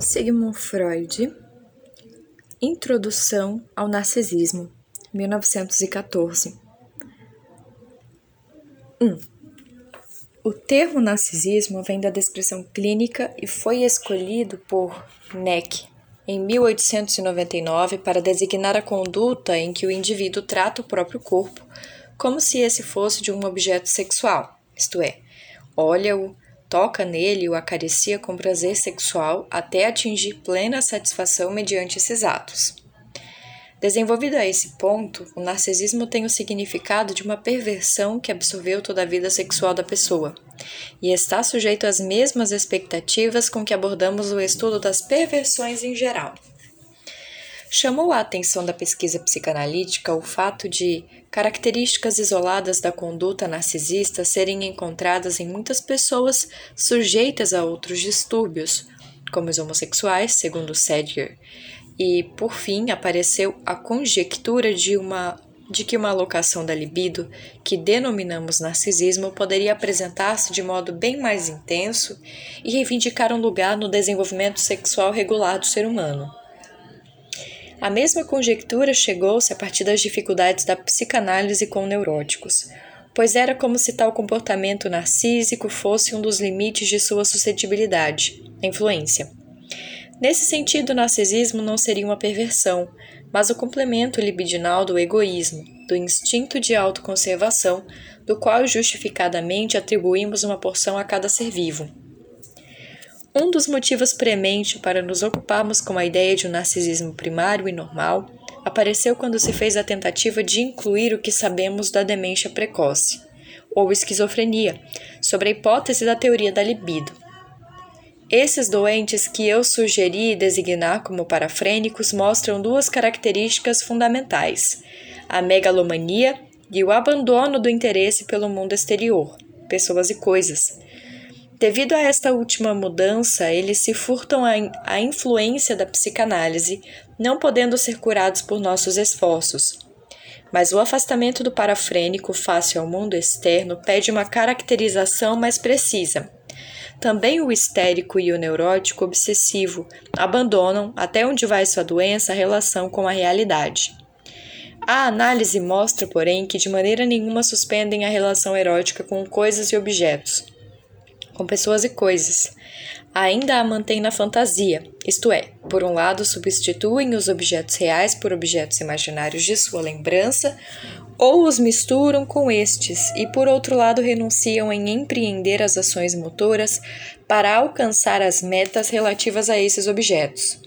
Sigmund Freud Introdução ao Narcisismo, 1914 1. O termo narcisismo vem da descrição clínica e foi escolhido por Neck em 1899 para designar a conduta em que o indivíduo trata o próprio corpo como se esse fosse de um objeto sexual, isto é, olha-o, toca nele e o acaricia com prazer sexual até atingir plena satisfação mediante esses atos. Desenvolvido a esse ponto, o narcisismo tem o significado de uma perversão que absorveu toda a vida sexual da pessoa e está sujeito às mesmas expectativas com que abordamos o estudo das perversões em geral. Chamou a atenção da pesquisa psicanalítica o fato de características isoladas da conduta narcisista serem encontradas em muitas pessoas sujeitas a outros distúrbios, como os homossexuais, segundo Sedgwick, e, por fim, apareceu a conjectura de uma de que uma alocação da libido, que denominamos narcisismo, poderia apresentar-se de modo bem mais intenso e reivindicar um lugar no desenvolvimento sexual regular do ser humano. A mesma conjectura chegou-se a partir das dificuldades da psicanálise com neuróticos, pois era como se tal comportamento narcísico fosse um dos limites de sua suscetibilidade, influência. Nesse sentido, o narcisismo não seria uma perversão, mas o complemento libidinal do egoísmo, do instinto de autoconservação, do qual justificadamente atribuímos uma porção a cada ser vivo. Um dos motivos premente para nos ocuparmos com a ideia de um narcisismo primário e normal apareceu quando se fez a tentativa de incluir o que sabemos da demência precoce, ou esquizofrenia, sobre a hipótese da teoria da libido. Esses doentes que eu sugeri designar como parafrênicos mostram duas características fundamentais: a megalomania e o abandono do interesse pelo mundo exterior, pessoas e coisas Devido a esta última mudança, eles se furtam à influência da psicanálise, não podendo ser curados por nossos esforços. Mas o afastamento do parafrênico face ao mundo externo pede uma caracterização mais precisa. Também o histérico e o neurótico obsessivo abandonam, até onde vai sua doença, a relação com a realidade. A análise mostra, porém, que de maneira nenhuma suspendem a relação erótica com coisas e objetos com pessoas e coisas. Ainda a mantém na fantasia, isto é, por um lado substituem os objetos reais por objetos imaginários de sua lembrança, ou os misturam com estes, e por outro lado renunciam em empreender as ações motoras para alcançar as metas relativas a esses objetos.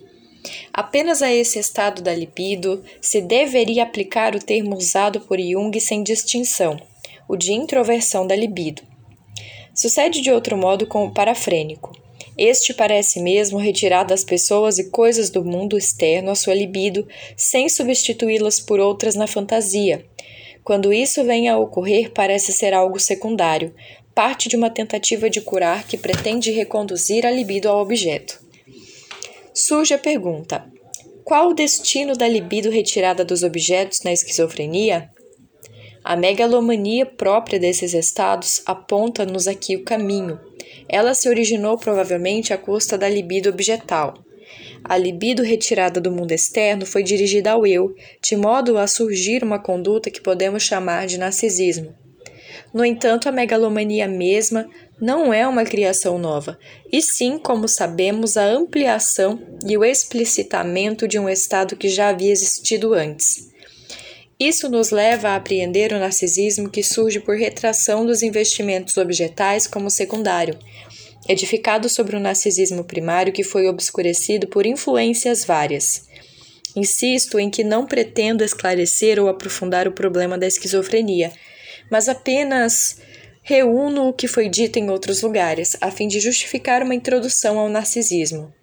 Apenas a esse estado da libido se deveria aplicar o termo usado por Jung sem distinção, o de introversão da libido. Sucede de outro modo com o parafrênico. Este parece mesmo retirar das pessoas e coisas do mundo externo a sua libido, sem substituí-las por outras na fantasia. Quando isso vem a ocorrer, parece ser algo secundário, parte de uma tentativa de curar que pretende reconduzir a libido ao objeto. Surge a pergunta: qual o destino da libido retirada dos objetos na esquizofrenia? A megalomania própria desses estados aponta-nos aqui o caminho. Ela se originou provavelmente à custa da libido objetal. A libido retirada do mundo externo foi dirigida ao eu, de modo a surgir uma conduta que podemos chamar de narcisismo. No entanto, a megalomania mesma não é uma criação nova, e sim, como sabemos, a ampliação e o explicitamento de um estado que já havia existido antes. Isso nos leva a apreender o narcisismo que surge por retração dos investimentos objetais como secundário, edificado sobre o narcisismo primário que foi obscurecido por influências várias. Insisto em que não pretendo esclarecer ou aprofundar o problema da esquizofrenia, mas apenas reúno o que foi dito em outros lugares, a fim de justificar uma introdução ao narcisismo.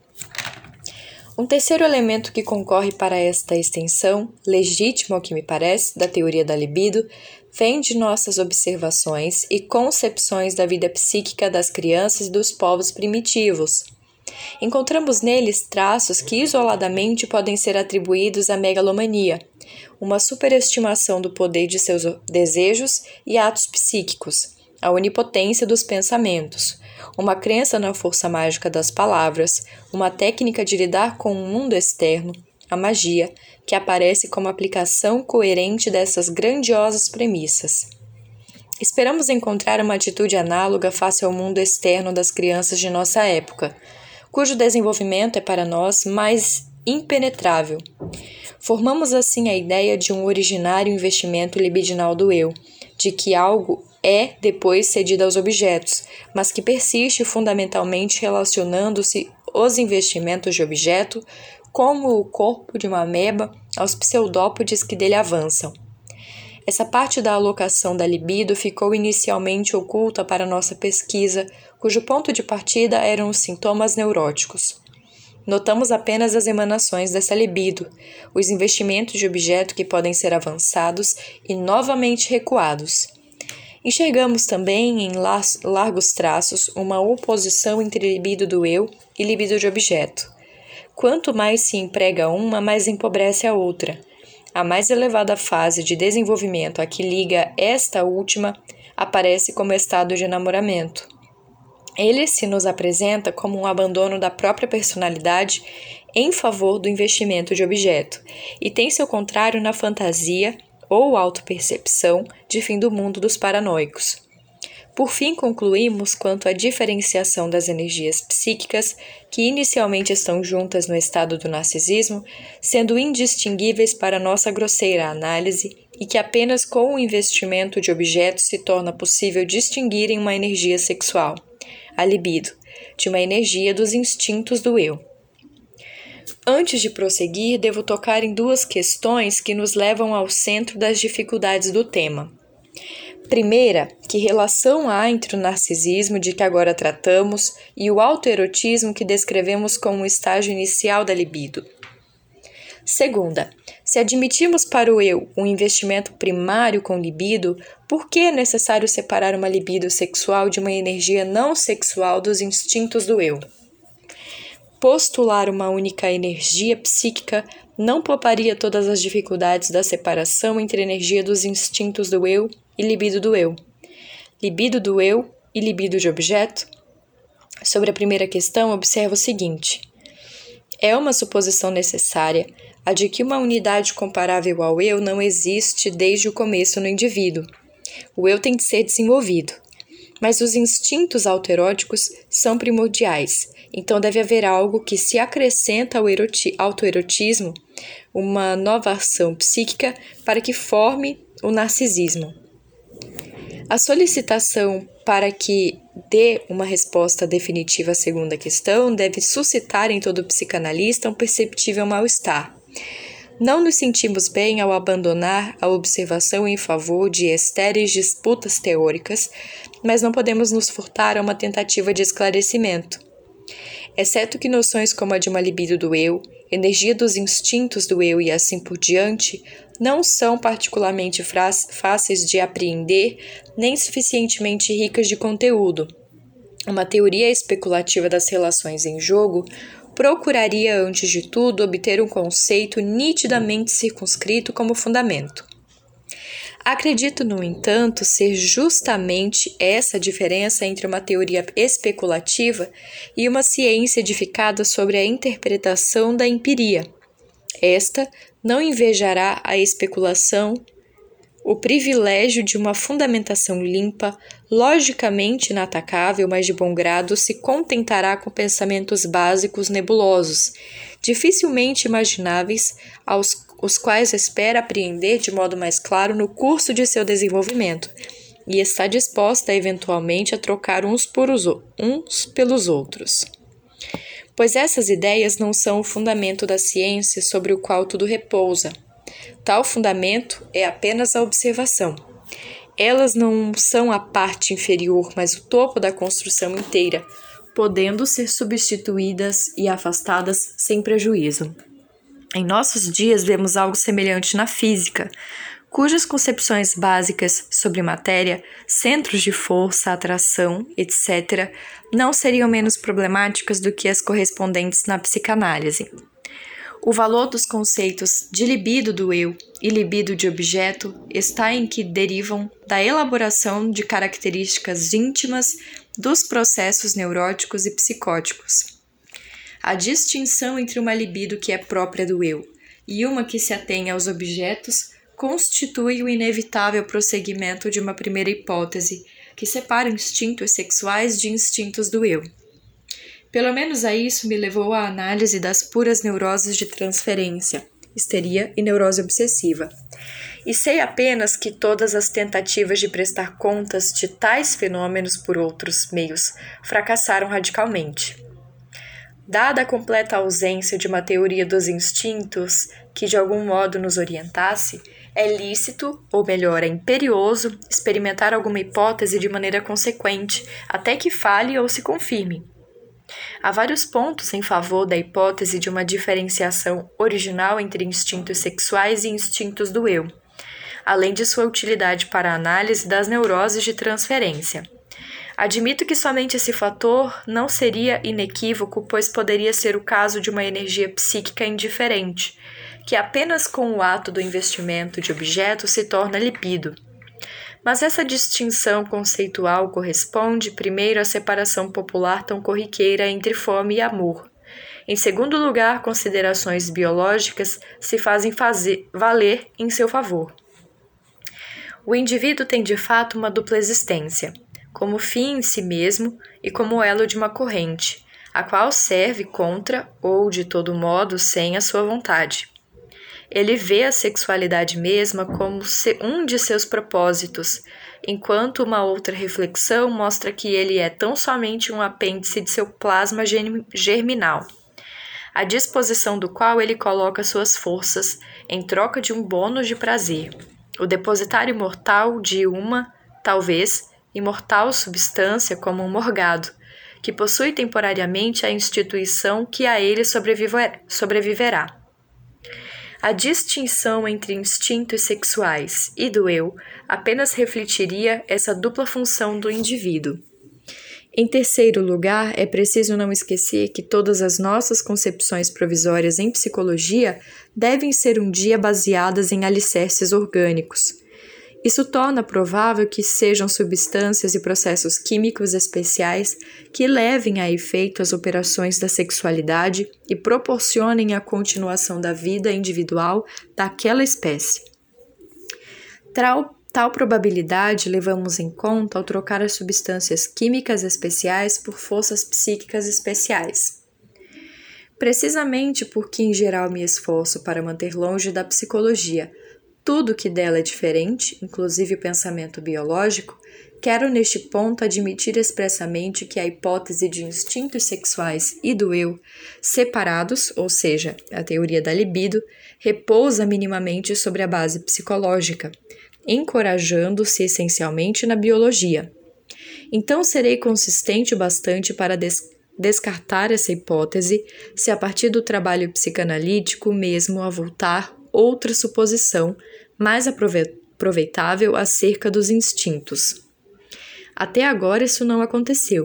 Um terceiro elemento que concorre para esta extensão, legítimo ao que me parece, da teoria da libido, vem de nossas observações e concepções da vida psíquica das crianças e dos povos primitivos. Encontramos neles traços que isoladamente podem ser atribuídos à megalomania, uma superestimação do poder de seus desejos e atos psíquicos, a onipotência dos pensamentos, uma crença na força mágica das palavras, uma técnica de lidar com o mundo externo, a magia, que aparece como aplicação coerente dessas grandiosas premissas. Esperamos encontrar uma atitude análoga face ao mundo externo das crianças de nossa época, cujo desenvolvimento é para nós mais impenetrável. Formamos assim a ideia de um originário investimento libidinal do eu, de que algo é depois cedido aos objetos, mas que persiste fundamentalmente relacionando-se os investimentos de objeto como o corpo de uma ameba aos pseudópodes que dele avançam. Essa parte da alocação da libido ficou inicialmente oculta para nossa pesquisa, cujo ponto de partida eram os sintomas neuróticos. Notamos apenas as emanações dessa libido, os investimentos de objeto que podem ser avançados e novamente recuados. Enxergamos também, em largos traços, uma oposição entre libido do eu e libido de objeto. Quanto mais se emprega uma, mais empobrece a outra. A mais elevada fase de desenvolvimento a que liga esta última aparece como estado de enamoramento. Ele se nos apresenta como um abandono da própria personalidade em favor do investimento de objeto, e tem seu contrário na fantasia ou autopercepção de fim do mundo dos paranoicos. Por fim, concluímos quanto à diferenciação das energias psíquicas, que inicialmente estão juntas no estado do narcisismo, sendo indistinguíveis para nossa grosseira análise, e que apenas com o investimento de objetos se torna possível distinguir em uma energia sexual, a libido, de uma energia dos instintos do eu. Antes de prosseguir, devo tocar em duas questões que nos levam ao centro das dificuldades do tema. Primeira, que relação há entre o narcisismo de que agora tratamos e o autoerotismo que descrevemos como o estágio inicial da libido? Segunda, se admitimos para o eu um investimento primário com libido, por que é necessário separar uma libido sexual de uma energia não sexual dos instintos do eu? Postular uma única energia psíquica não pouparia todas as dificuldades da separação entre energia dos instintos do eu e libido do eu. Libido do eu e libido de objeto? Sobre a primeira questão, observa o seguinte: é uma suposição necessária a de que uma unidade comparável ao eu não existe desde o começo no indivíduo. O eu tem de ser desenvolvido. Mas os instintos autoeróticos são primordiais então deve haver algo que se acrescenta ao autoerotismo, uma nova ação psíquica para que forme o narcisismo. A solicitação para que dê uma resposta definitiva à segunda questão deve suscitar em todo psicanalista um perceptível mal-estar. Não nos sentimos bem ao abandonar a observação em favor de estéreis disputas teóricas, mas não podemos nos furtar a uma tentativa de esclarecimento exceto que noções como a de uma libido do eu, energia dos instintos do eu e assim por diante, não são particularmente fáceis de apreender nem suficientemente ricas de conteúdo. Uma teoria especulativa das relações em jogo procuraria, antes de tudo, obter um conceito nitidamente circunscrito como fundamento. Acredito, no entanto, ser justamente essa diferença entre uma teoria especulativa e uma ciência edificada sobre a interpretação da empiria. Esta não invejará a especulação, o privilégio de uma fundamentação limpa, logicamente inatacável, mas de bom grado, se contentará com pensamentos básicos nebulosos, dificilmente imagináveis aos os quais espera apreender de modo mais claro no curso de seu desenvolvimento, e está disposta eventualmente a trocar uns, por os, uns pelos outros. Pois essas ideias não são o fundamento da ciência sobre o qual tudo repousa. Tal fundamento é apenas a observação. Elas não são a parte inferior, mas o topo da construção inteira, podendo ser substituídas e afastadas sem prejuízo. Em nossos dias, vemos algo semelhante na física, cujas concepções básicas sobre matéria, centros de força, atração, etc., não seriam menos problemáticas do que as correspondentes na psicanálise. O valor dos conceitos de libido do eu e libido de objeto está em que derivam da elaboração de características íntimas dos processos neuróticos e psicóticos. A distinção entre uma libido que é própria do eu e uma que se atém aos objetos constitui o inevitável prosseguimento de uma primeira hipótese que separa instintos sexuais de instintos do eu. Pelo menos a isso me levou a análise das puras neuroses de transferência, histeria e neurose obsessiva. E sei apenas que todas as tentativas de prestar contas de tais fenômenos por outros meios fracassaram radicalmente. Dada a completa ausência de uma teoria dos instintos que de algum modo nos orientasse, é lícito, ou melhor, é imperioso, experimentar alguma hipótese de maneira consequente, até que fale ou se confirme. Há vários pontos em favor da hipótese de uma diferenciação original entre instintos sexuais e instintos do eu, além de sua utilidade para a análise das neuroses de transferência. Admito que somente esse fator não seria inequívoco, pois poderia ser o caso de uma energia psíquica indiferente, que apenas com o ato do investimento de objeto se torna libido. Mas essa distinção conceitual corresponde, primeiro, à separação popular tão corriqueira entre fome e amor. Em segundo lugar, considerações biológicas se fazem fazer, valer em seu favor. O indivíduo tem de fato uma dupla existência, como fim em si mesmo e como elo de uma corrente, a qual serve contra ou de todo modo sem a sua vontade. Ele vê a sexualidade mesma como um de seus propósitos, enquanto uma outra reflexão mostra que ele é tão somente um apêndice de seu plasma germinal, à disposição do qual ele coloca suas forças em troca de um bônus de prazer, o depositário mortal de uma, talvez, imortal substância como um morgado, que possui temporariamente a instituição que a ele sobreviverá. A distinção entre instintos sexuais e do eu apenas refletiria essa dupla função do indivíduo. Em terceiro lugar, é preciso não esquecer que todas as nossas concepções provisórias em psicologia devem ser um dia baseadas em alicerces orgânicos. Isso torna provável que sejam substâncias e processos químicos especiais que levem a efeito as operações da sexualidade e proporcionem a continuação da vida individual daquela espécie. Tal, tal probabilidade levamos em conta ao trocar as substâncias químicas especiais por forças psíquicas especiais. Precisamente porque, em geral, me esforço para manter longe da psicologia tudo que dela é diferente, inclusive o pensamento biológico, quero neste ponto admitir expressamente que a hipótese de instintos sexuais e do eu separados, ou seja, a teoria da libido, repousa minimamente sobre a base psicológica, encorajando-se essencialmente na biologia. Então serei consistente o bastante para des descartar essa hipótese se a partir do trabalho psicanalítico mesmo avultar outra suposição mais aproveitável acerca dos instintos. Até agora isso não aconteceu.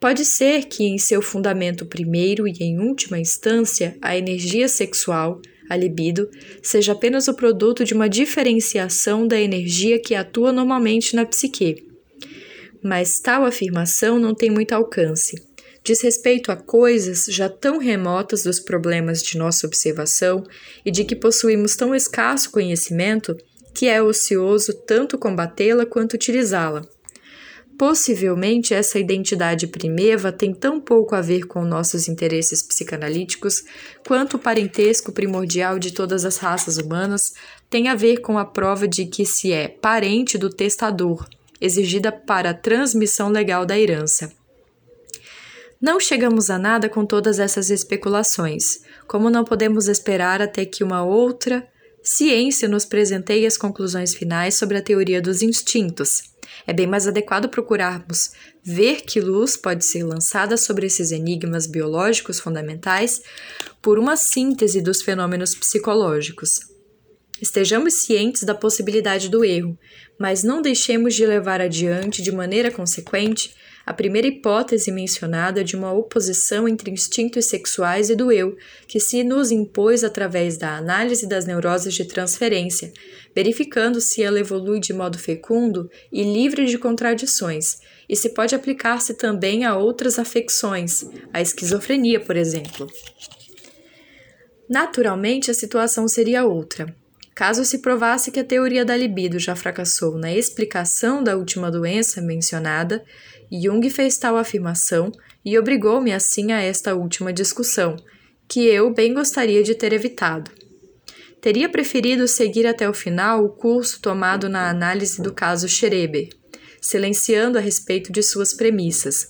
Pode ser que, em seu fundamento primeiro e em última instância, a energia sexual, a libido, seja apenas o produto de uma diferenciação da energia que atua normalmente na psique. Mas tal afirmação não tem muito alcance diz respeito a coisas já tão remotas dos problemas de nossa observação e de que possuímos tão escasso conhecimento que é ocioso tanto combatê-la quanto utilizá-la. Possivelmente essa identidade primeva tem tão pouco a ver com nossos interesses psicanalíticos quanto o parentesco primordial de todas as raças humanas tem a ver com a prova de que se é parente do testador, exigida para a transmissão legal da herança. Não chegamos a nada com todas essas especulações, como não podemos esperar até que uma outra ciência nos presenteie as conclusões finais sobre a teoria dos instintos. É bem mais adequado procurarmos ver que luz pode ser lançada sobre esses enigmas biológicos fundamentais por uma síntese dos fenômenos psicológicos. Estejamos cientes da possibilidade do erro, mas não deixemos de levar adiante de maneira consequente a primeira hipótese mencionada é de uma oposição entre instintos sexuais e do eu, que se nos impôs através da análise das neuroses de transferência, verificando se ela evolui de modo fecundo e livre de contradições, e se pode aplicar-se também a outras afecções, a esquizofrenia, por exemplo. Naturalmente, a situação seria outra. Caso se provasse que a teoria da libido já fracassou na explicação da última doença mencionada, Jung fez tal afirmação e obrigou-me assim a esta última discussão, que eu bem gostaria de ter evitado. Teria preferido seguir até o final o curso tomado na análise do caso Schreber, silenciando a respeito de suas premissas.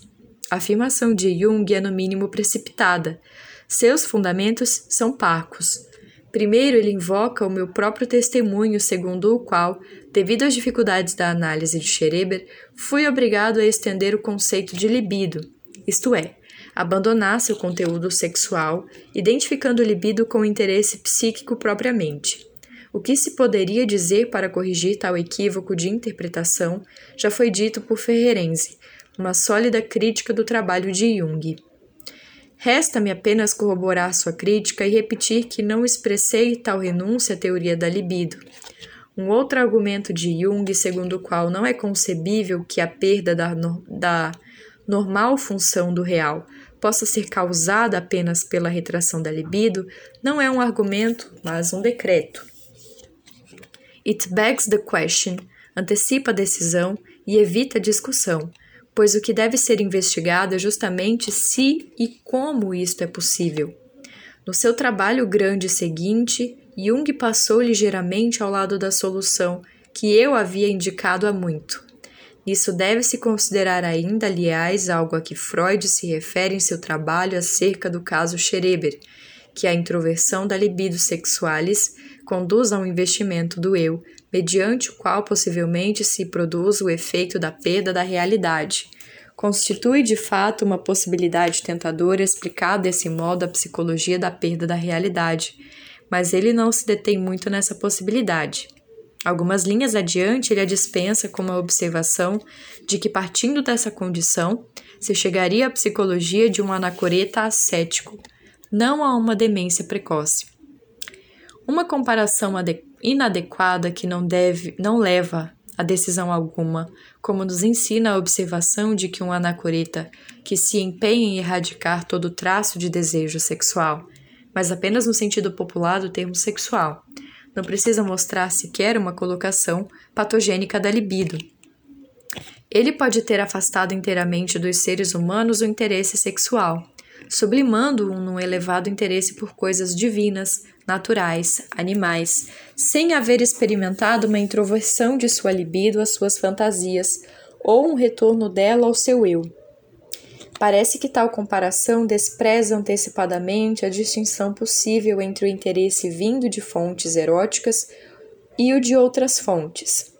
A afirmação de Jung é no mínimo precipitada. Seus fundamentos são parcos. Primeiro, ele invoca o meu próprio testemunho, segundo o qual, devido às dificuldades da análise de Schreber, fui obrigado a estender o conceito de libido, isto é, abandonar seu conteúdo sexual, identificando o libido com o interesse psíquico propriamente. O que se poderia dizer para corrigir tal equívoco de interpretação já foi dito por Ferrerense, uma sólida crítica do trabalho de Jung. Resta-me apenas corroborar sua crítica e repetir que não expressei tal renúncia à teoria da libido. Um outro argumento de Jung, segundo o qual não é concebível que a perda da, da normal função do real possa ser causada apenas pela retração da libido, não é um argumento, mas um decreto. It begs the question, antecipa a decisão e evita a discussão, pois o que deve ser investigado é justamente se e como isto é possível. No seu trabalho grande seguinte, Jung passou ligeiramente ao lado da solução que eu havia indicado há muito. Isso deve-se considerar ainda, aliás, algo a que Freud se refere em seu trabalho acerca do caso Schreber, que a introversão da libido sexualis conduz a um investimento do eu, mediante o qual possivelmente se produz o efeito da perda da realidade. Constitui de fato uma possibilidade tentadora explicar desse modo a psicologia da perda da realidade, mas ele não se detém muito nessa possibilidade. Algumas linhas adiante, ele a dispensa com uma observação de que, partindo dessa condição, se chegaria à psicologia de um anacoreta ascético, não a uma demência precoce. Uma comparação inadequada que não deve, não leva a decisão alguma, como nos ensina a observação de que um anacoreta que se empenha em erradicar todo traço de desejo sexual, mas apenas no sentido popular do termo sexual, não precisa mostrar sequer uma colocação patogênica da libido. Ele pode ter afastado inteiramente dos seres humanos o interesse sexual, sublimando-o num elevado interesse por coisas divinas, naturais, animais, sem haver experimentado uma introversão de sua libido às suas fantasias ou um retorno dela ao seu eu. Parece que tal comparação despreza antecipadamente a distinção possível entre o interesse vindo de fontes eróticas e o de outras fontes.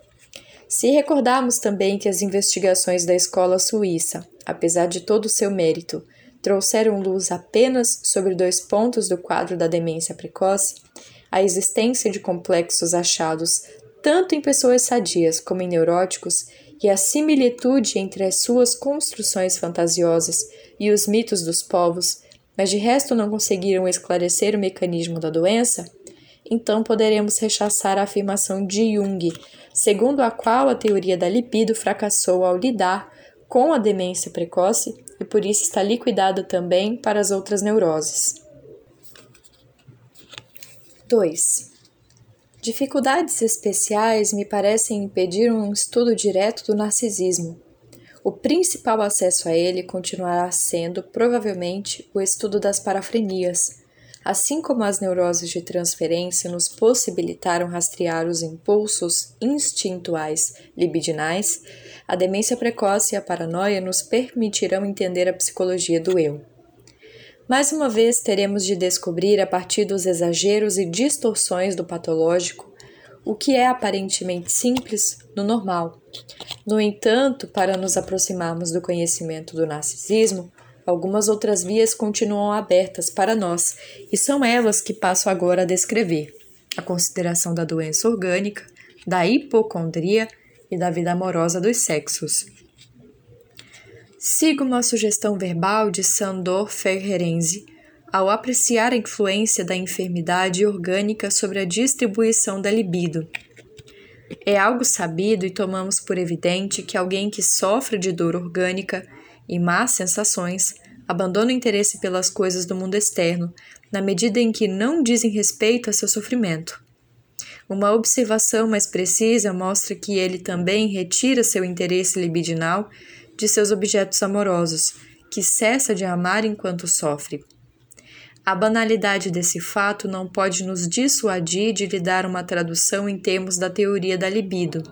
Se recordarmos também que as investigações da escola suíça, apesar de todo o seu mérito, trouxeram luz apenas sobre dois pontos do quadro da demência precoce, a existência de complexos achados tanto em pessoas sadias como em neuróticos e a similitude entre as suas construções fantasiosas e os mitos dos povos, mas de resto não conseguiram esclarecer o mecanismo da doença, então poderemos rechaçar a afirmação de Jung, segundo a qual a teoria da libido fracassou ao lidar com a demência precoce e por isso está liquidada também para as outras neuroses. 2. Dificuldades especiais me parecem impedir um estudo direto do narcisismo. O principal acesso a ele continuará sendo, provavelmente, o estudo das parafrenias, assim como as neuroses de transferência nos possibilitaram rastrear os impulsos instintuais libidinais, a demência precoce e a paranoia nos permitirão entender a psicologia do eu. Mais uma vez, teremos de descobrir, a partir dos exageros e distorções do patológico, o que é aparentemente simples no normal. No entanto, para nos aproximarmos do conhecimento do narcisismo, algumas outras vias continuam abertas para nós e são elas que passo agora a descrever: a consideração da doença orgânica, da hipocondria e da vida amorosa dos sexos. Siga uma sugestão verbal de Sandor Ferrerenzi ao apreciar a influência da enfermidade orgânica sobre a distribuição da libido. É algo sabido e tomamos por evidente que alguém que sofre de dor orgânica e más sensações abandona o interesse pelas coisas do mundo externo na medida em que não dizem respeito a seu sofrimento. Uma observação mais precisa mostra que ele também retira seu interesse libidinal de seus objetos amorosos, que cessa de amar enquanto sofre. A banalidade desse fato não pode nos dissuadir de lhe dar uma tradução em termos da teoria da libido.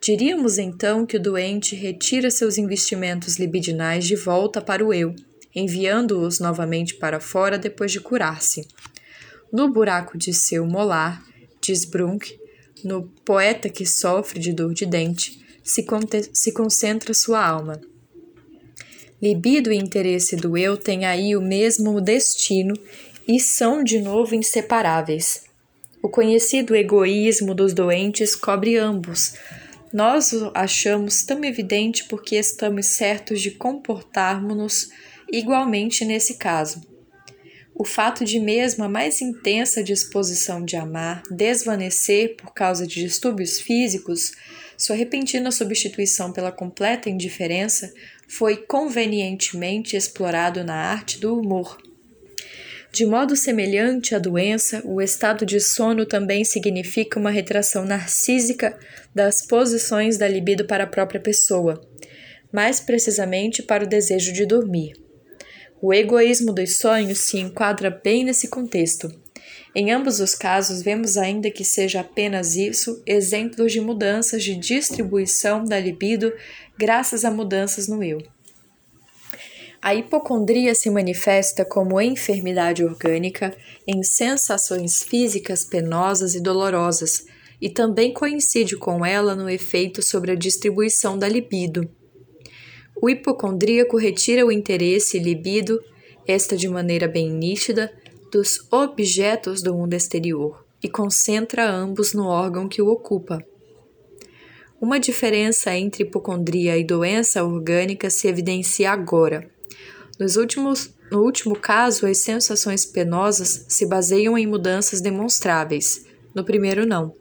Diríamos então que o doente retira seus investimentos libidinais de volta para o eu, enviando-os novamente para fora depois de curar-se. No buraco de seu molar, diz Brunk, no poeta que sofre de dor de dente, se, se concentra sua alma. Libido e interesse do eu têm aí o mesmo destino e são de novo inseparáveis. O conhecido egoísmo dos doentes cobre ambos. Nós o achamos tão evidente porque estamos certos de comportarmos-nos igualmente nesse caso. O fato de mesmo a mais intensa disposição de amar desvanecer por causa de distúrbios físicos, sua repentina substituição pela completa indiferença foi convenientemente explorado na arte do humor. De modo semelhante à doença, o estado de sono também significa uma retração narcísica das posições da libido para a própria pessoa, mais precisamente para o desejo de dormir. O egoísmo dos sonhos se enquadra bem nesse contexto. Em ambos os casos, vemos ainda que seja apenas isso exemplos de mudanças de distribuição da libido graças a mudanças no eu. A hipocondria se manifesta como enfermidade orgânica em sensações físicas penosas e dolorosas, e também coincide com ela no efeito sobre a distribuição da libido. O hipocondríaco retira o interesse e libido, esta de maneira bem nítida, dos objetos do mundo exterior e concentra ambos no órgão que o ocupa. Uma diferença entre hipocondria e doença orgânica se evidencia agora. Nos últimos, no último caso, as sensações penosas se baseiam em mudanças demonstráveis, no primeiro, não.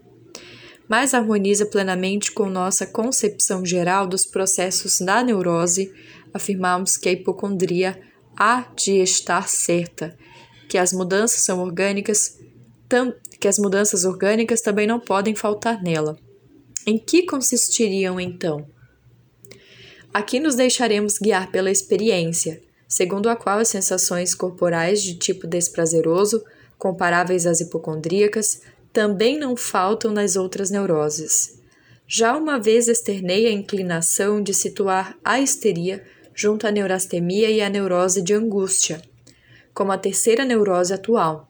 Mas harmoniza plenamente com nossa concepção geral dos processos da neurose, afirmamos que a hipocondria há de estar certa, que as mudanças são orgânicas, que as mudanças orgânicas também não podem faltar nela. Em que consistiriam então? Aqui nos deixaremos guiar pela experiência, segundo a qual as sensações corporais de tipo desprazeroso, comparáveis às hipocondríacas, também não faltam nas outras neuroses. Já uma vez externei a inclinação de situar a histeria junto à neurastemia e à neurose de angústia, como a terceira neurose atual.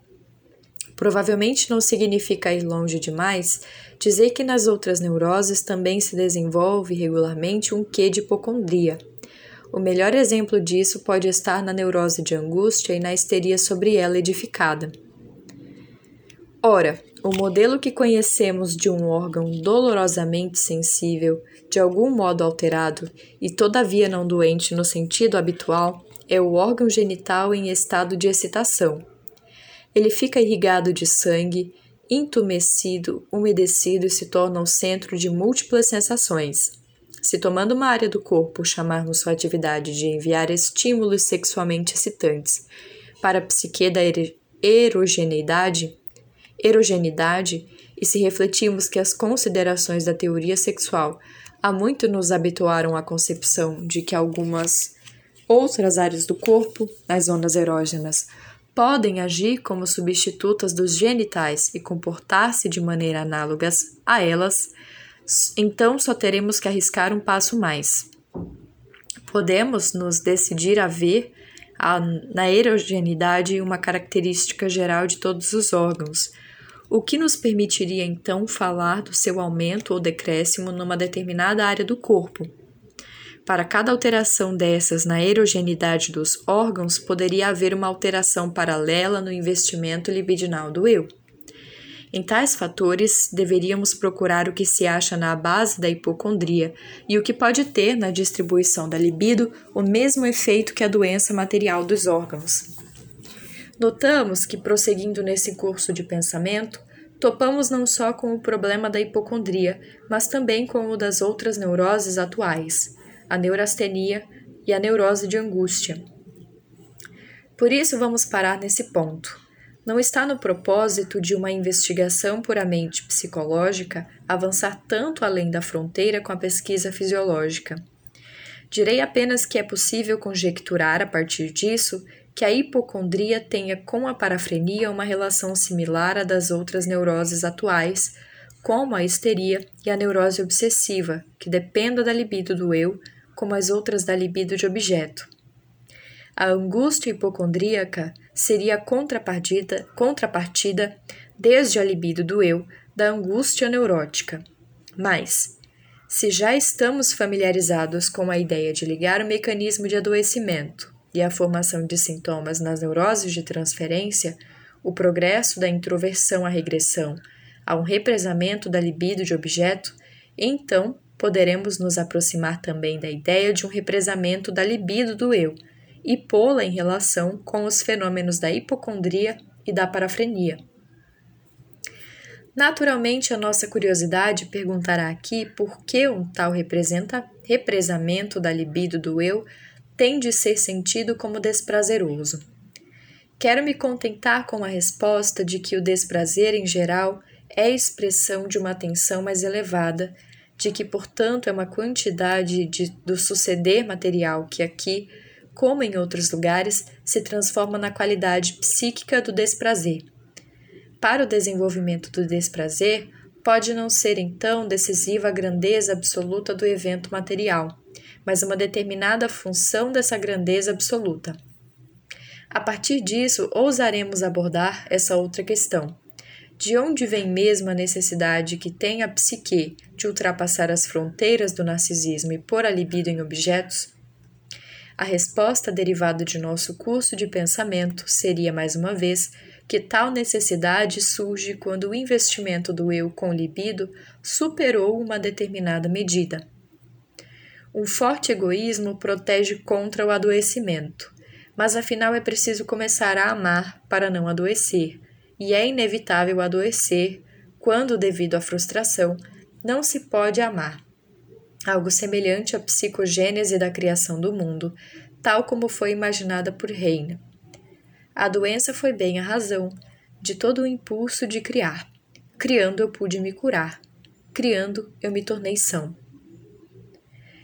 Provavelmente não significa ir longe demais dizer que nas outras neuroses também se desenvolve regularmente um quê de hipocondria. O melhor exemplo disso pode estar na neurose de angústia e na histeria sobre ela edificada. Ora, o modelo que conhecemos de um órgão dolorosamente sensível, de algum modo alterado e todavia não doente no sentido habitual, é o órgão genital em estado de excitação, ele fica irrigado de sangue, entumecido, umedecido e se torna o centro de múltiplas sensações. Se tomando uma área do corpo chamarmos sua atividade de enviar estímulos sexualmente excitantes para a psique da erogeneidade, erogenidade, e se refletirmos que as considerações da teoria sexual há muito nos habituaram à concepção de que algumas outras áreas do corpo, as zonas erógenas, podem agir como substitutas dos genitais e comportar-se de maneira análoga a elas, então só teremos que arriscar um passo mais. Podemos nos decidir a ver a, na erogenidade uma característica geral de todos os órgãos, o que nos permitiria então falar do seu aumento ou decréscimo numa determinada área do corpo para cada alteração dessas na erogenidade dos órgãos, poderia haver uma alteração paralela no investimento libidinal do eu. Em tais fatores, deveríamos procurar o que se acha na base da hipocondria e o que pode ter na distribuição da libido o mesmo efeito que a doença material dos órgãos. Notamos que, prosseguindo nesse curso de pensamento, topamos não só com o problema da hipocondria, mas também com o das outras neuroses atuais, a neurastenia e a neurose de angústia. Por isso, vamos parar nesse ponto. Não está no propósito de uma investigação puramente psicológica avançar tanto além da fronteira com a pesquisa fisiológica. Direi apenas que é possível conjecturar a partir disso que a hipocondria tenha com a parafrenia uma relação similar à das outras neuroses atuais, como a histeria e a neurose obsessiva, que dependa da libido do eu, como as outras da libido de objeto. A angústia hipocondríaca seria a contrapartida, contrapartida desde a libido do eu da angústia neurótica. Mas, se já estamos familiarizados com a ideia de ligar o mecanismo de adoecimento e a formação de sintomas nas neuroses de transferência, o progresso da introversão à regressão, a um represamento da libido de objeto, então poderemos nos aproximar também da ideia de um represamento da libido do eu e pô-la em relação com os fenômenos da hipocondria e da parafrenia. Naturalmente, a nossa curiosidade perguntará aqui por que um tal represamento da libido do eu tem de ser sentido como desprazeroso. Quero me contentar com a resposta de que o desprazer, em geral, é expressão de uma tensão mais elevada, de que, portanto, é uma quantidade de, do suceder material que aqui, como em outros lugares, se transforma na qualidade psíquica do desprazer. Para o desenvolvimento do desprazer, pode não ser então decisiva a grandeza absoluta do evento material, mas uma determinada função dessa grandeza absoluta. A partir disso, ousaremos abordar essa outra questão. De onde vem mesmo a necessidade que tem a psique de ultrapassar as fronteiras do narcisismo e pôr a libido em objetos? A resposta derivada de nosso curso de pensamento seria, mais uma vez, que tal necessidade surge quando o investimento do eu com libido superou uma determinada medida. Um forte egoísmo protege contra o adoecimento, mas afinal é preciso começar a amar para não adoecer, e é inevitável adoecer quando, devido à frustração, não se pode amar. Algo semelhante à psicogênese da criação do mundo, tal como foi imaginada por Heine. A doença foi bem a razão de todo o impulso de criar. Criando eu pude me curar. Criando eu me tornei são.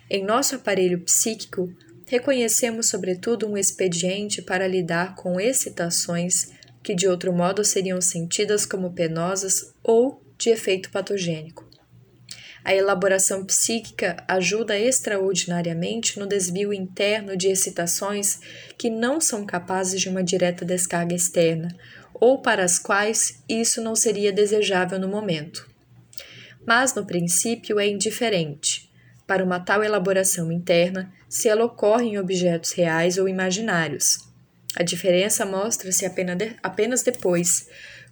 Em nosso aparelho psíquico, reconhecemos sobretudo um expediente para lidar com excitações que de outro modo seriam sentidas como penosas ou de efeito patogênico. A elaboração psíquica ajuda extraordinariamente no desvio interno de excitações que não são capazes de uma direta descarga externa, ou para as quais isso não seria desejável no momento. Mas no princípio é indiferente para uma tal elaboração interna se ela ocorre em objetos reais ou imaginários. A diferença mostra-se apenas depois,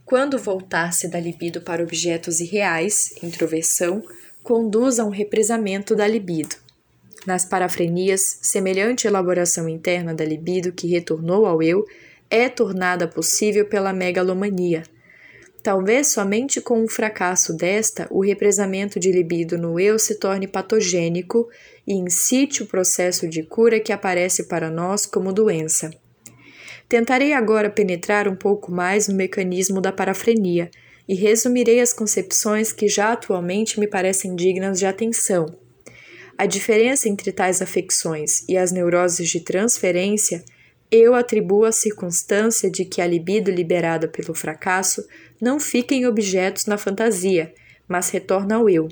quando voltar-se da libido para objetos irreais, introversão, conduz a um represamento da libido. Nas parafrenias, semelhante elaboração interna da libido que retornou ao eu é tornada possível pela megalomania, Talvez somente com o fracasso desta, o represamento de libido no eu se torne patogênico e incite o processo de cura que aparece para nós como doença. Tentarei agora penetrar um pouco mais no mecanismo da parafrenia e resumirei as concepções que já atualmente me parecem dignas de atenção. A diferença entre tais afecções e as neuroses de transferência eu atribuo a circunstância de que a libido liberada pelo fracasso não fica em objetos na fantasia, mas retorna ao eu.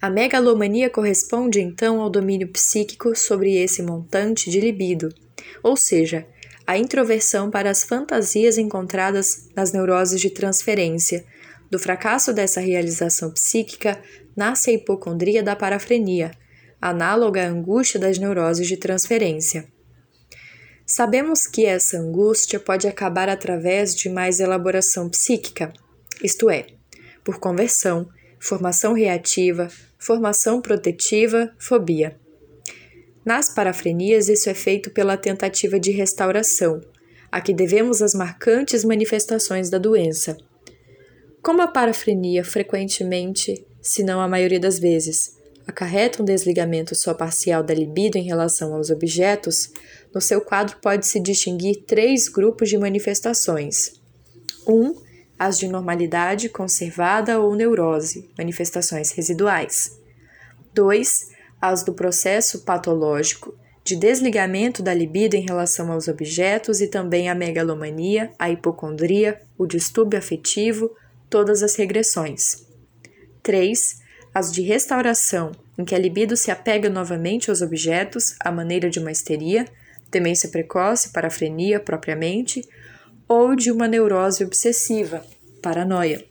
A megalomania corresponde então ao domínio psíquico sobre esse montante de libido, ou seja, a introversão para as fantasias encontradas nas neuroses de transferência. Do fracasso dessa realização psíquica nasce a hipocondria da parafrenia, análoga à angústia das neuroses de transferência. Sabemos que essa angústia pode acabar através de mais elaboração psíquica. isto é, por conversão, formação reativa, formação protetiva, fobia. Nas parafrenias, isso é feito pela tentativa de restauração, a que devemos as marcantes manifestações da doença. Como a parafrenia frequentemente, se não a maioria das vezes, acarreta um desligamento só parcial da libido em relação aos objetos, no seu quadro pode-se distinguir três grupos de manifestações. 1. Um, as de normalidade conservada ou neurose, manifestações residuais. 2. As do processo patológico, de desligamento da libido em relação aos objetos e também a megalomania, a hipocondria, o distúrbio afetivo, todas as regressões. 3. As de restauração, em que a libido se apega novamente aos objetos, à maneira de uma histeria, demência precoce, parafrenia propriamente, ou de uma neurose obsessiva, paranoia.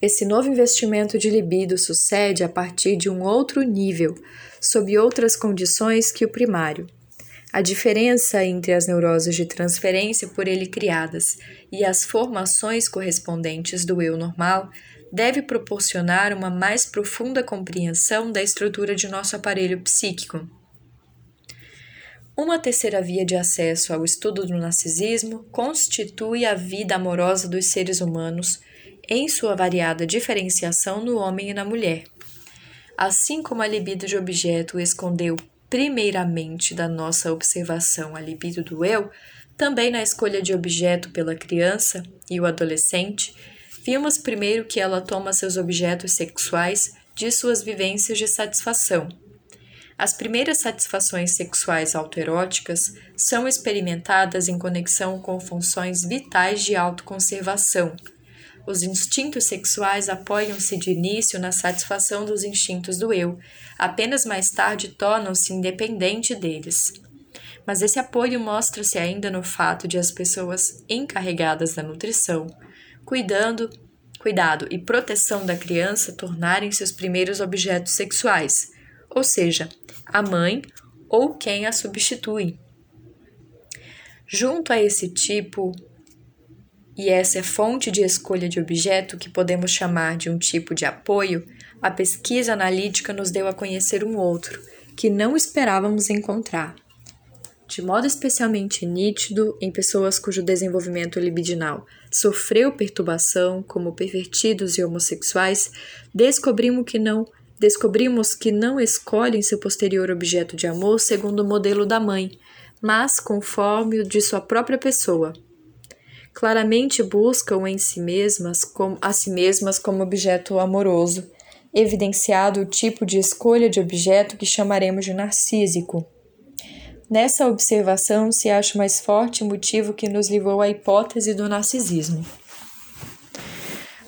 Esse novo investimento de libido sucede a partir de um outro nível, sob outras condições que o primário. A diferença entre as neuroses de transferência por ele criadas e as formações correspondentes do eu normal deve proporcionar uma mais profunda compreensão da estrutura de nosso aparelho psíquico. Uma terceira via de acesso ao estudo do narcisismo constitui a vida amorosa dos seres humanos em sua variada diferenciação no homem e na mulher. Assim como a libido de objeto escondeu primeiramente da nossa observação a libido do eu, também na escolha de objeto pela criança e o adolescente, vimos primeiro que ela toma seus objetos sexuais de suas vivências de satisfação as primeiras satisfações sexuais autoeróticas são experimentadas em conexão com funções vitais de autoconservação. Os instintos sexuais apoiam-se de início na satisfação dos instintos do eu, apenas mais tarde tornam-se independentes deles. Mas esse apoio mostra-se ainda no fato de as pessoas encarregadas da nutrição, cuidando, cuidado e proteção da criança tornarem-se os primeiros objetos sexuais, ou seja, a mãe ou quem a substitui. Junto a esse tipo, e essa é fonte de escolha de objeto que podemos chamar de um tipo de apoio, a pesquisa analítica nos deu a conhecer um outro, que não esperávamos encontrar. De modo especialmente nítido em pessoas cujo desenvolvimento libidinal sofreu perturbação, como pervertidos e homossexuais, descobrimos que não descobrimos que não escolhem seu posterior objeto de amor segundo o modelo da mãe, mas conforme o de sua própria pessoa. Claramente buscam em si mesmas como, a si mesmas como objeto amoroso, evidenciado o tipo de escolha de objeto que chamaremos de narcísico. Nessa observação se acha o mais forte motivo que nos levou à hipótese do narcisismo.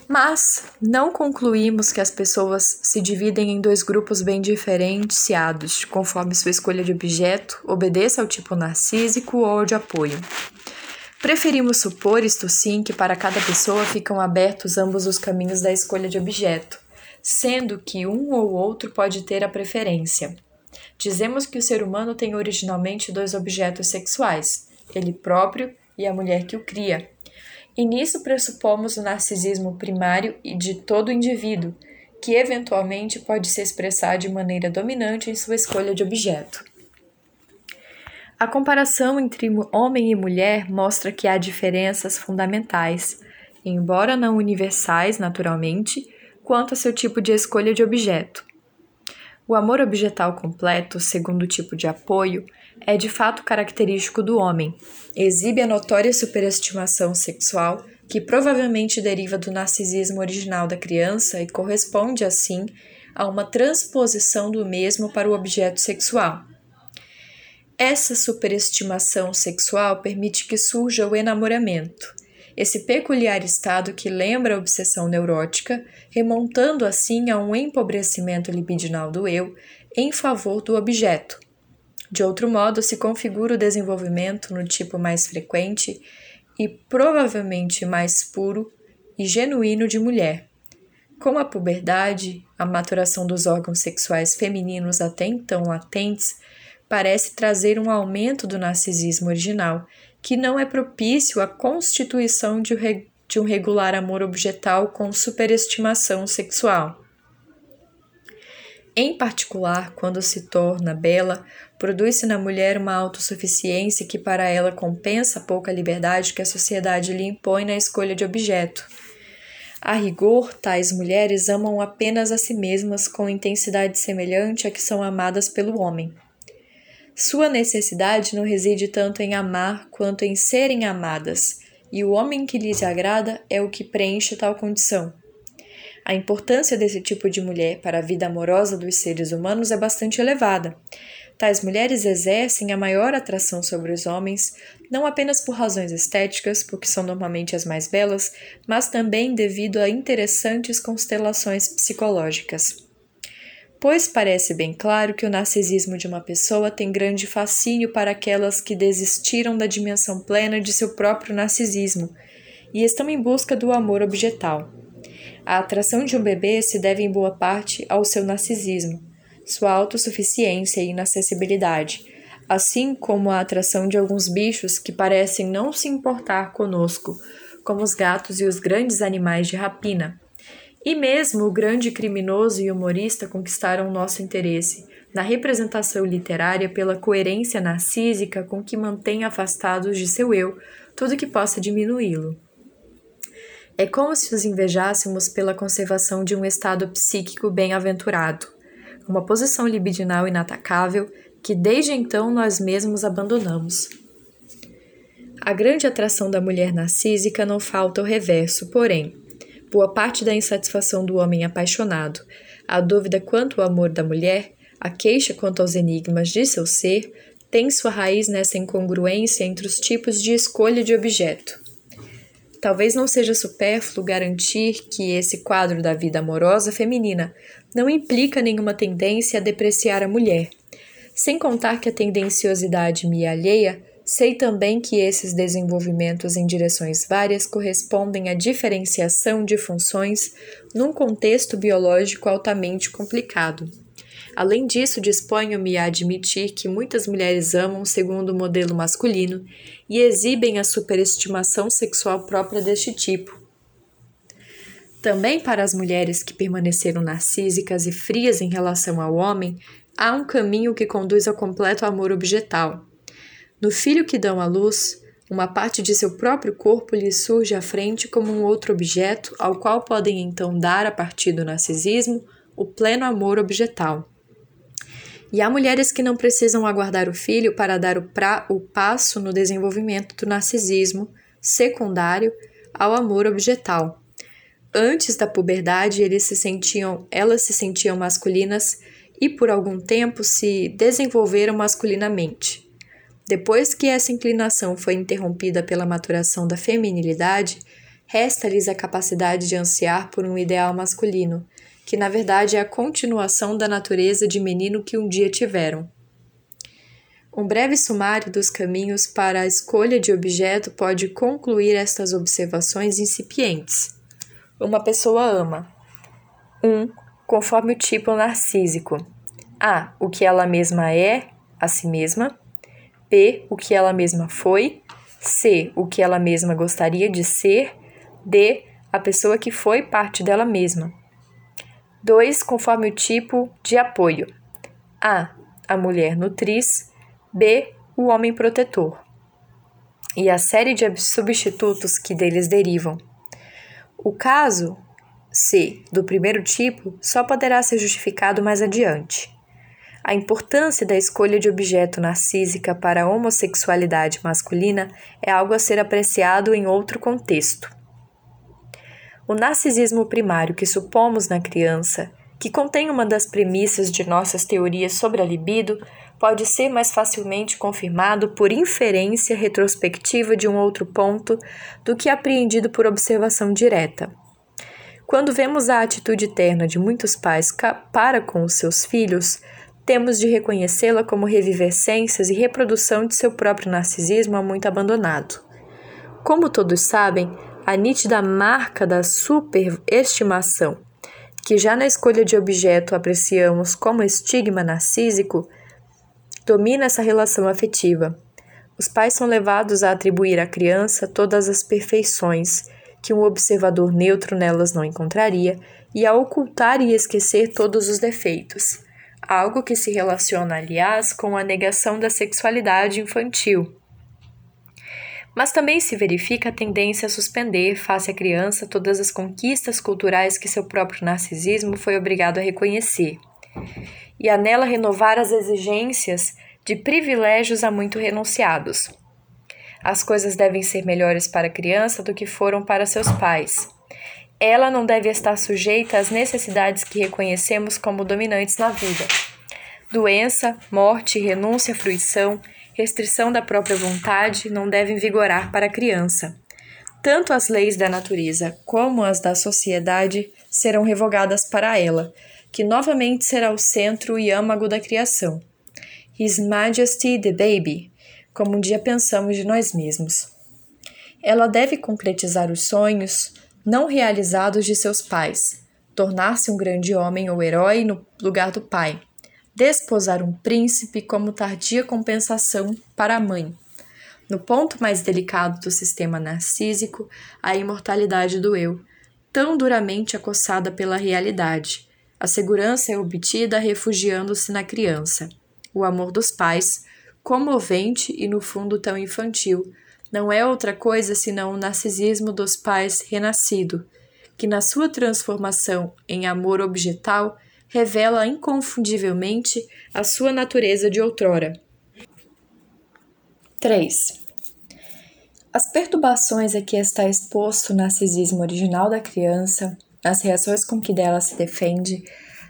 Mas não concluímos que as pessoas se dividem em dois grupos bem diferenciados, conforme sua escolha de objeto obedeça ao tipo narcísico ou de apoio. Preferimos supor, isto sim, que para cada pessoa ficam abertos ambos os caminhos da escolha de objeto, sendo que um ou outro pode ter a preferência. Dizemos que o ser humano tem originalmente dois objetos sexuais, ele próprio e a mulher que o cria, e nisso pressupomos o narcisismo primário e de todo indivíduo, que eventualmente pode se expressar de maneira dominante em sua escolha de objeto. A comparação entre homem e mulher mostra que há diferenças fundamentais, embora não universais naturalmente, quanto a seu tipo de escolha de objeto. O amor objetal completo, segundo o tipo de apoio, é de fato característico do homem. Exibe a notória superestimação sexual que provavelmente deriva do narcisismo original da criança e corresponde, assim, a uma transposição do mesmo para o objeto sexual. Essa superestimação sexual permite que surja o enamoramento, esse peculiar estado que lembra a obsessão neurótica, remontando assim a um empobrecimento libidinal do eu em favor do objeto, de outro modo, se configura o desenvolvimento no tipo mais frequente e provavelmente mais puro e genuíno de mulher. Com a puberdade, a maturação dos órgãos sexuais femininos até então latentes parece trazer um aumento do narcisismo original, que não é propício à constituição de, um regular amor objetal com superestimação sexual. Em particular, quando se torna bela, produz-se na mulher uma autossuficiência que para ela compensa a pouca liberdade que a sociedade lhe impõe na escolha de objeto. A rigor, tais mulheres amam apenas a si mesmas com intensidade semelhante à que são amadas pelo homem. Sua necessidade não reside tanto em amar quanto em serem amadas, e o homem que lhes agrada é o que preenche tal condição. A importância desse tipo de mulher para a vida amorosa dos seres humanos é bastante elevada. Tais mulheres exercem a maior atração sobre os homens, não apenas por razões estéticas, porque são normalmente as mais belas, mas também devido a interessantes constelações psicológicas. Pois parece bem claro que o narcisismo de uma pessoa tem grande fascínio para aquelas que desistiram da dimensão plena de seu próprio narcisismo e estão em busca do amor objetal. A atração de um bebê se deve em boa parte ao seu narcisismo, sua autossuficiência e inacessibilidade, assim como a atração de alguns bichos que parecem não se importar conosco, como os gatos e os grandes animais de rapina. E mesmo o grande criminoso e humorista conquistaram nosso interesse na representação literária pela coerência narcísica com que mantém afastados de seu eu tudo que possa diminuí-lo. É como se os invejássemos pela conservação de um estado psíquico bem-aventurado, uma posição libidinal inatacável que desde então nós mesmos abandonamos. A grande atração da mulher narcísica não falta ao reverso, porém, boa parte da insatisfação do homem apaixonado, a dúvida quanto ao amor da mulher, a queixa quanto aos enigmas de seu ser, tem sua raiz nessa incongruência entre os tipos de escolha de objeto. Talvez não seja supérfluo garantir que esse quadro da vida amorosa feminina não implica nenhuma tendência a depreciar a mulher. Sem contar que a tendenciosidade me alheia, sei também que esses desenvolvimentos em direções várias correspondem à diferenciação de funções num contexto biológico altamente complicado. Além disso, disponho-me a admitir que muitas mulheres amam segundo o modelo masculino e exibem a superestimação sexual própria deste tipo. Também para as mulheres que permaneceram narcísicas e frias em relação ao homem, há um caminho que conduz ao completo amor objetal. No filho que dão à luz, uma parte de seu próprio corpo lhe surge à frente como um outro objeto, ao qual podem então dar, a partir do narcisismo, o pleno amor objetal. E há mulheres que não precisam aguardar o filho para dar o, pra, o passo no desenvolvimento do narcisismo secundário ao amor objetal. Antes da puberdade, eles se sentiam, elas se sentiam masculinas e por algum tempo se desenvolveram masculinamente. Depois que essa inclinação foi interrompida pela maturação da feminilidade, resta-lhes a capacidade de ansiar por um ideal masculino, que na verdade é a continuação da natureza de menino que um dia tiveram. Um breve sumário dos caminhos para a escolha de objeto pode concluir estas observações incipientes. Uma pessoa ama. 1. Um, conforme o tipo narcísico. A. O que ela mesma é, a si mesma. B. O que ela mesma foi. C. O que ela mesma gostaria de ser. D. A pessoa que foi parte dela mesma. 2. Conforme o tipo de apoio: A. A mulher nutriz, B. O homem protetor. E a série de substitutos que deles derivam. O caso C do primeiro tipo só poderá ser justificado mais adiante. A importância da escolha de objeto narcísica para a homossexualidade masculina é algo a ser apreciado em outro contexto. O narcisismo primário que supomos na criança, que contém uma das premissas de nossas teorias sobre a libido, pode ser mais facilmente confirmado por inferência retrospectiva de um outro ponto do que apreendido por observação direta. Quando vemos a atitude terna de muitos pais para com os seus filhos, temos de reconhecê-la como revivescências e reprodução de seu próprio narcisismo há muito abandonado. Como todos sabem, a nítida marca da superestimação, que já na escolha de objeto apreciamos como estigma narcísico, domina essa relação afetiva. Os pais são levados a atribuir à criança todas as perfeições que um observador neutro nelas não encontraria, e a ocultar e esquecer todos os defeitos, algo que se relaciona, aliás, com a negação da sexualidade infantil. Mas também se verifica a tendência a suspender, face à criança, todas as conquistas culturais que seu próprio narcisismo foi obrigado a reconhecer, e a nela renovar as exigências de privilégios a muito renunciados as coisas devem ser melhores para a criança do que foram para seus pais. Ela não deve estar sujeita às necessidades que reconhecemos como dominantes na vida. Doença, morte, renúncia fruição, restrição da própria vontade não devem vigorar para a criança. Tanto as leis da natureza como as da sociedade serão revogadas para ela, que novamente será o centro e âmago da criação. His Majesty the Baby, como um dia pensamos de nós mesmos. Ela deve concretizar os sonhos não realizados de seus pais, tornar-se um grande homem ou herói no lugar do pai, desposar um príncipe como tardia compensação para a mãe. No ponto mais delicado do sistema narcísico, a imortalidade do eu, tão duramente acossada pela realidade. A segurança é obtida refugiando-se na criança. O amor dos pais, comovente e no fundo tão infantil, não é outra coisa senão o narcisismo dos pais renascido, que na sua transformação em amor objetal revela inconfundivelmente a sua natureza de outrora. 3. As perturbações a que está exposto o narcisismo original da criança, as reações com que dela se defende,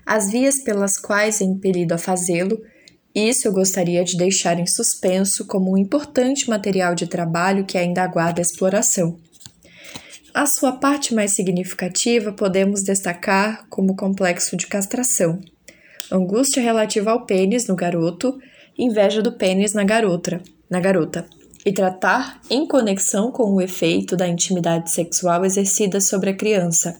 as vias pelas quais é impelido a fazê-lo, isso eu gostaria de deixar em suspenso como um importante material de trabalho que ainda aguarda exploração. A sua parte mais significativa podemos destacar como complexo de castração, angústia relativa ao pênis no garoto, inveja do pênis na garota, na garota, e tratar em conexão com o efeito da intimidade sexual exercida sobre a criança,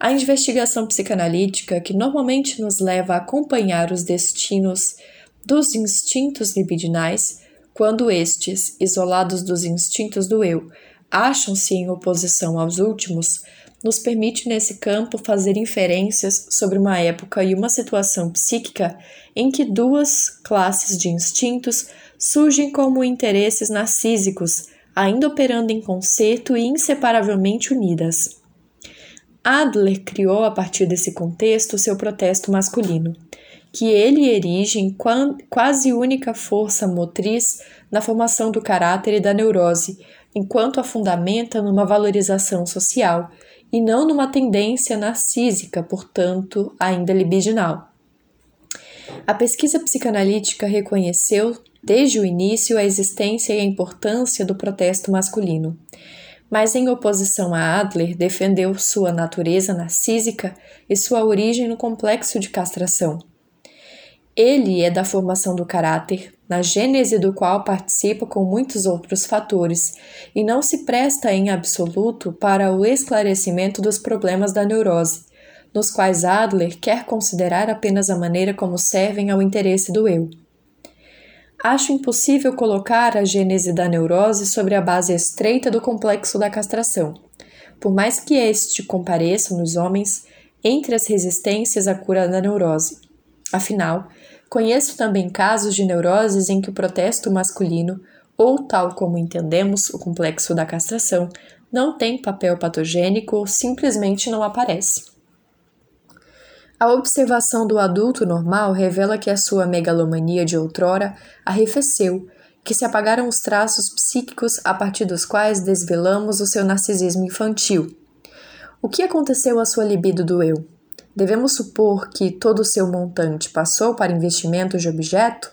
a investigação psicanalítica, que normalmente nos leva a acompanhar os destinos dos instintos libidinais, quando estes, isolados dos instintos do eu, acham-se em oposição aos últimos, nos permite nesse campo fazer inferências sobre uma época e uma situação psíquica em que duas classes de instintos surgem como interesses narcísicos, ainda operando em concerto e inseparavelmente unidas. Adler criou a partir desse contexto seu protesto masculino, que ele erige em quase única força motriz na formação do caráter e da neurose, enquanto a fundamenta numa valorização social e não numa tendência narcísica, portanto, ainda libidinal. A pesquisa psicanalítica reconheceu, desde o início, a existência e a importância do protesto masculino mas em oposição a Adler, defendeu sua natureza narcísica e sua origem no complexo de castração. Ele é da formação do caráter, na gênese do qual participa com muitos outros fatores, e não se presta em absoluto para o esclarecimento dos problemas da neurose, nos quais Adler quer considerar apenas a maneira como servem ao interesse do eu. Acho impossível colocar a gênese da neurose sobre a base estreita do complexo da castração, por mais que este compareça nos homens entre as resistências à cura da neurose. Afinal, conheço também casos de neuroses em que o protesto masculino, ou tal como entendemos o complexo da castração, não tem papel patogênico ou simplesmente não aparece. A observação do adulto normal revela que a sua megalomania de outrora arrefeceu, que se apagaram os traços psíquicos a partir dos quais desvelamos o seu narcisismo infantil. O que aconteceu à sua libido do eu? Devemos supor que todo o seu montante passou para investimentos de objeto?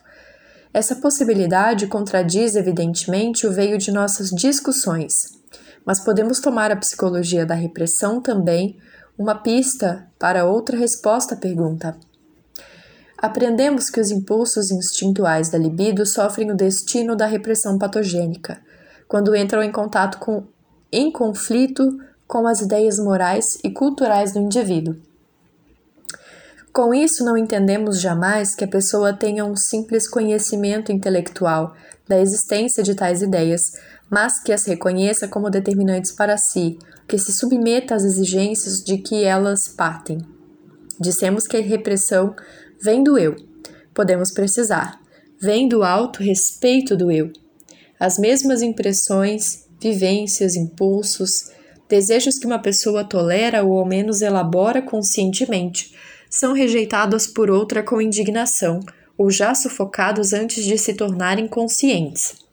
Essa possibilidade contradiz, evidentemente, o veio de nossas discussões, mas podemos tomar a psicologia da repressão também uma pista para outra resposta à pergunta. Aprendemos que os impulsos instintuais da libido sofrem o destino da repressão patogênica, quando entram em contato com, em conflito com as ideias morais e culturais do indivíduo. Com isso, não entendemos jamais que a pessoa tenha um simples conhecimento intelectual, da existência de tais ideias, mas que as reconheça como determinantes para si, que se submeta às exigências de que elas partem. Dissemos que a repressão vem do eu. Podemos precisar. Vem do alto respeito do eu. As mesmas impressões, vivências, impulsos, desejos que uma pessoa tolera ou ao menos elabora conscientemente são rejeitados por outra com indignação ou já sufocados antes de se tornarem conscientes.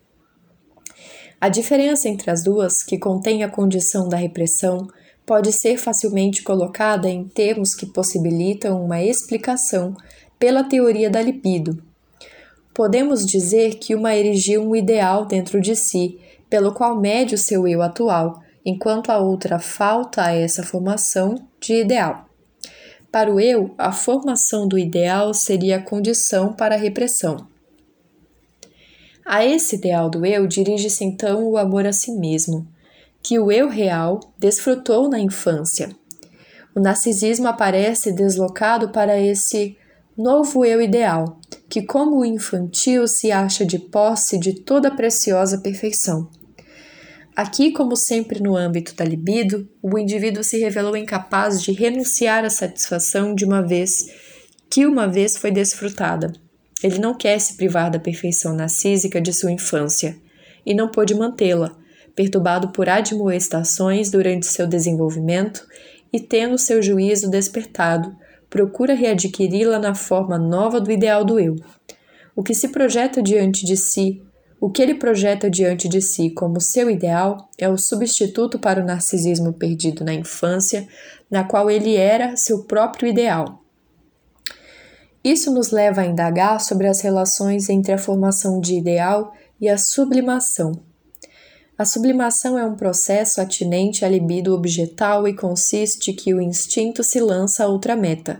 A diferença entre as duas, que contém a condição da repressão, pode ser facilmente colocada em termos que possibilitam uma explicação pela teoria da libido. Podemos dizer que uma erigiu um ideal dentro de si, pelo qual mede o seu eu atual, enquanto a outra falta a essa formação de ideal. Para o eu, a formação do ideal seria a condição para a repressão. A esse ideal do eu dirige-se então o amor a si mesmo, que o eu real desfrutou na infância. O narcisismo aparece deslocado para esse novo eu ideal, que, como o infantil, se acha de posse de toda a preciosa perfeição. Aqui, como sempre no âmbito da libido, o indivíduo se revelou incapaz de renunciar à satisfação de uma vez que uma vez foi desfrutada. Ele não quer se privar da perfeição narcísica de sua infância e não pôde mantê-la, perturbado por admoestações durante seu desenvolvimento e tendo seu juízo despertado, procura readquiri-la na forma nova do ideal do eu. O que se projeta diante de si, o que ele projeta diante de si como seu ideal é o substituto para o narcisismo perdido na infância, na qual ele era seu próprio ideal. Isso nos leva a indagar sobre as relações entre a formação de ideal e a sublimação. A sublimação é um processo atinente à libido objetal e consiste que o instinto se lança a outra meta,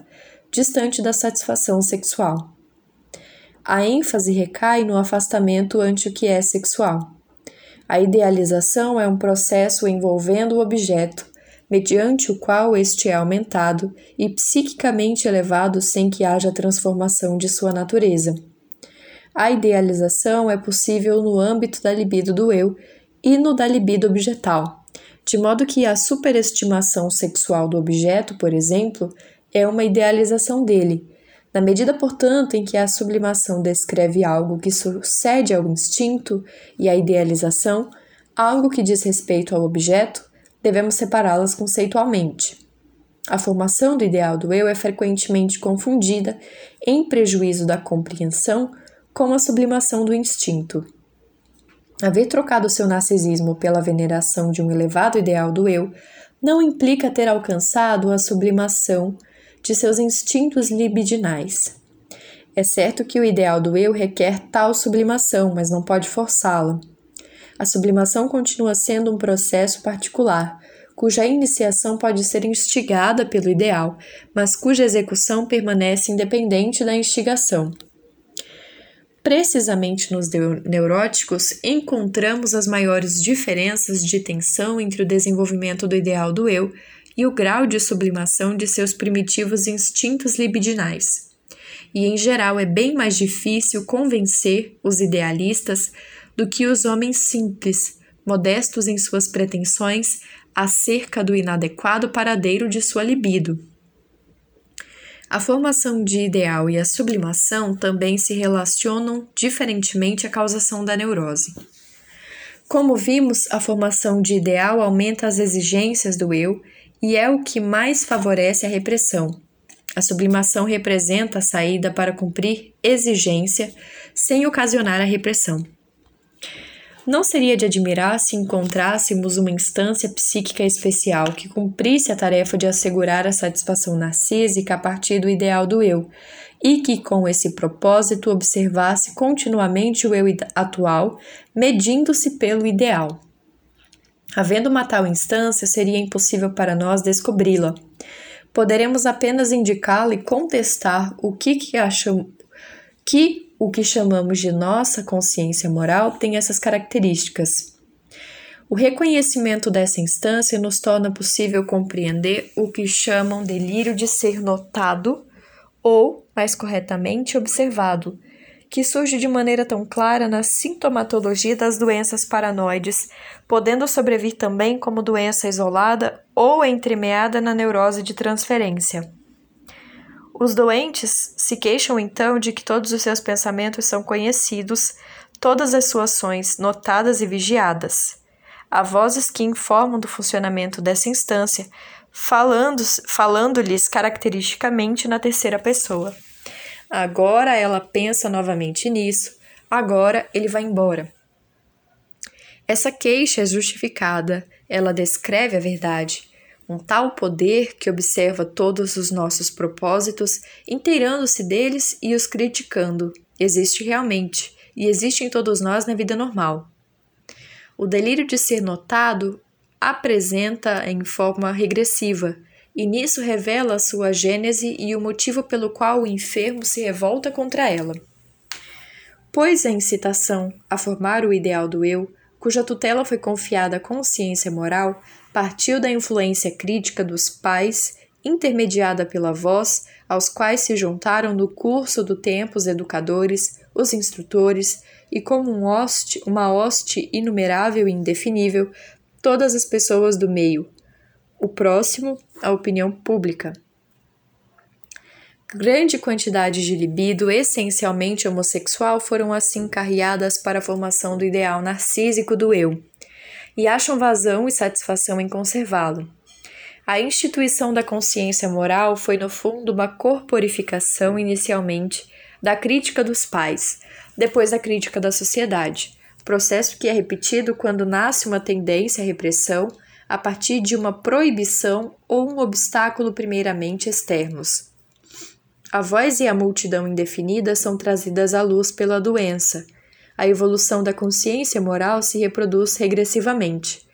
distante da satisfação sexual. A ênfase recai no afastamento ante o que é sexual. A idealização é um processo envolvendo o objeto, mediante o qual este é aumentado e psiquicamente elevado sem que haja transformação de sua natureza. A idealização é possível no âmbito da libido do eu e no da libido objetal, de modo que a superestimação sexual do objeto, por exemplo, é uma idealização dele, na medida, portanto, em que a sublimação descreve algo que sucede ao instinto e à idealização, algo que diz respeito ao objeto, devemos separá-las conceitualmente. A formação do ideal do eu é frequentemente confundida, em prejuízo da compreensão, com a sublimação do instinto. Haver trocado seu narcisismo pela veneração de um elevado ideal do eu não implica ter alcançado a sublimação de seus instintos libidinais. É certo que o ideal do eu requer tal sublimação, mas não pode forçá-la. A sublimação continua sendo um processo particular, cuja iniciação pode ser instigada pelo ideal, mas cuja execução permanece independente da instigação. Precisamente nos neuróticos encontramos as maiores diferenças de tensão entre o desenvolvimento do ideal do eu e o grau de sublimação de seus primitivos instintos libidinais. E em geral é bem mais difícil convencer os idealistas do que os homens simples, modestos em suas pretensões acerca do inadequado paradeiro de sua libido. A formação de ideal e a sublimação também se relacionam diferentemente à causação da neurose. Como vimos, a formação de ideal aumenta as exigências do eu e é o que mais favorece a repressão. A sublimação representa a saída para cumprir exigência sem ocasionar a repressão. Não seria de admirar se encontrássemos uma instância psíquica especial que cumprisse a tarefa de assegurar a satisfação narcísica a partir do ideal do eu, e que, com esse propósito, observasse continuamente o eu atual, medindo-se pelo ideal. Havendo uma tal instância, seria impossível para nós descobri-la. Poderemos apenas indicá-la e contestar o que, que achamos que o que chamamos de nossa consciência moral tem essas características. O reconhecimento dessa instância nos torna possível compreender o que chamam delírio de ser notado ou, mais corretamente, observado, que surge de maneira tão clara na sintomatologia das doenças paranoides, podendo sobrevir também como doença isolada ou entremeada na neurose de transferência. Os doentes se queixam então de que todos os seus pensamentos são conhecidos, todas as suas ações notadas e vigiadas. Há vozes que informam do funcionamento dessa instância, falando-lhes falando caracteristicamente na terceira pessoa. Agora ela pensa novamente nisso, agora ele vai embora. Essa queixa é justificada, ela descreve a verdade, um tal poder que observa todos os nossos propósitos, inteirando-se deles e os criticando. Existe realmente, e existe em todos nós na vida normal. O delírio de ser notado apresenta em forma regressiva, e nisso revela sua gênese e o motivo pelo qual o enfermo se revolta contra ela. Pois a incitação a formar o ideal do eu, cuja tutela foi confiada à consciência moral, partiu da influência crítica dos pais, intermediada pela voz, aos quais se juntaram no curso do tempo os educadores, os instrutores, e como um hoste, uma hoste inumerável e indefinível, todas as pessoas do meio, o próximo, a opinião pública. Grande quantidade de libido, essencialmente homossexual, foram assim carreadas para a formação do ideal narcísico do eu, e acham vazão e satisfação em conservá-lo. A instituição da consciência moral foi, no fundo, uma corporificação, inicialmente, da crítica dos pais, depois da crítica da sociedade, processo que é repetido quando nasce uma tendência à repressão a partir de uma proibição ou um obstáculo primeiramente externos. A voz e a multidão indefinida são trazidas à luz pela doença. A evolução da consciência moral se reproduz regressivamente,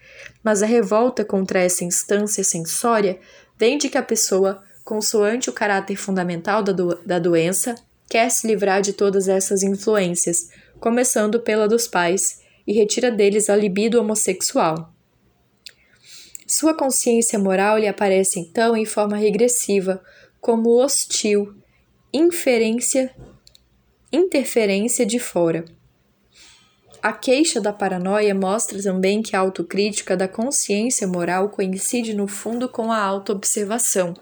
mas a revolta contra essa instância sensória vem de que a pessoa, consoante o caráter fundamental da, do da doença, quer se livrar de todas essas influências, começando pela dos pais, e retira deles a libido homossexual. Sua consciência moral lhe aparece então em forma regressiva, como hostil, inferência, interferência de fora. A queixa da paranoia mostra também que a autocrítica da consciência moral coincide no fundo com a autoobservação,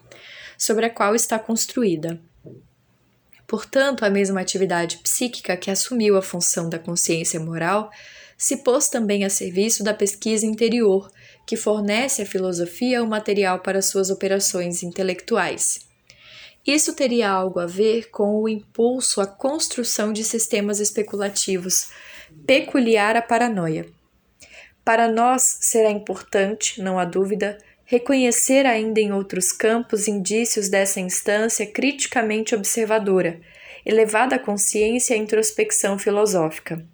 sobre a qual está construída. Portanto, a mesma atividade psíquica que assumiu a função da consciência moral se pôs também a serviço da pesquisa interior, que fornece à filosofia o material para suas operações intelectuais. Isso teria algo a ver com o impulso à construção de sistemas especulativos, peculiar à paranoia. Para nós será importante, não há dúvida, reconhecer ainda em outros campos indícios dessa instância criticamente observadora, elevada à consciência e à introspecção filosófica.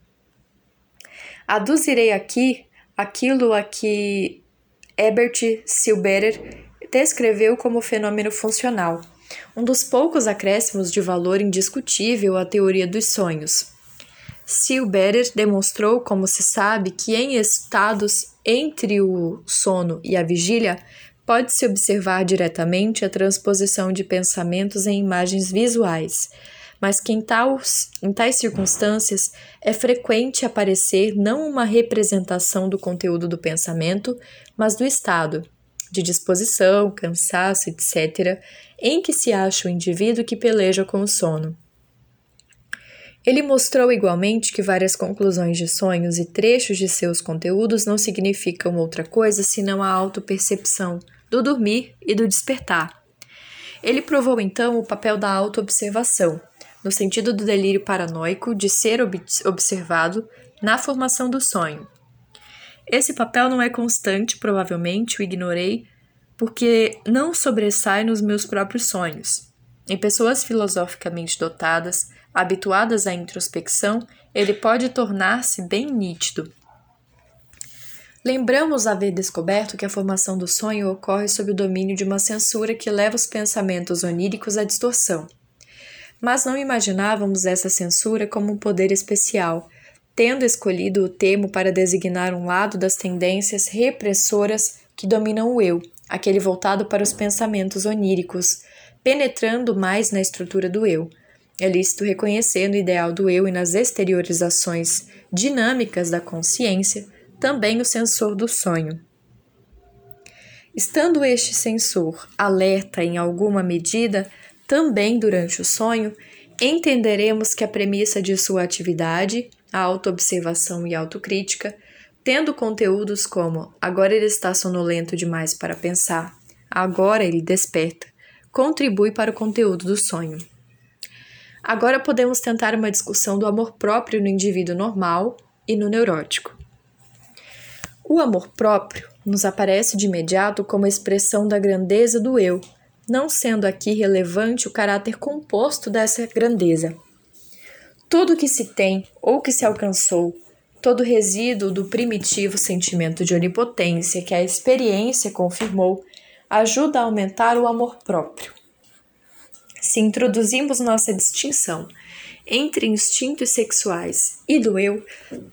Aduzirei aqui aquilo a que Herbert Silberer descreveu como fenômeno funcional, um dos poucos acréscimos de valor indiscutível à teoria dos sonhos. Silberer demonstrou, como se sabe, que em estados entre o sono e a vigília pode-se observar diretamente a transposição de pensamentos em imagens visuais, mas que em, tais, em tais circunstâncias é frequente aparecer não uma representação do conteúdo do pensamento, mas do estado de disposição, cansaço, etc., em que se acha o indivíduo que peleja com o sono. Ele mostrou igualmente que várias conclusões de sonhos e trechos de seus conteúdos não significam outra coisa senão a autopercepção do dormir e do despertar. Ele provou então o papel da autoobservação, no sentido do delírio paranoico de ser ob observado na formação do sonho. Esse papel não é constante, provavelmente o ignorei, porque não sobressai nos meus próprios sonhos. Em pessoas filosoficamente dotadas, habituadas à introspecção, ele pode tornar-se bem nítido. Lembramos haver descoberto que a formação do sonho ocorre sob o domínio de uma censura que leva os pensamentos oníricos à distorção mas não imaginávamos essa censura como um poder especial, tendo escolhido o termo para designar um lado das tendências repressoras que dominam o eu, aquele voltado para os pensamentos oníricos, penetrando mais na estrutura do eu. É lícito reconhecer no ideal do eu e nas exteriorizações dinâmicas da consciência também o sensor do sonho. Estando este sensor alerta em alguma medida, também durante o sonho, entenderemos que a premissa de sua atividade, a autoobservação e autocrítica, tendo conteúdos como agora ele está sonolento demais para pensar, agora ele desperta, contribui para o conteúdo do sonho. Agora podemos tentar uma discussão do amor próprio no indivíduo normal e no neurótico. O amor próprio nos aparece de imediato como expressão da grandeza do eu, não sendo aqui relevante o caráter composto dessa grandeza. Tudo que se tem ou que se alcançou, todo resíduo do primitivo sentimento de onipotência que a experiência confirmou, ajuda a aumentar o amor próprio. Se introduzimos nossa distinção entre instintos sexuais e do eu,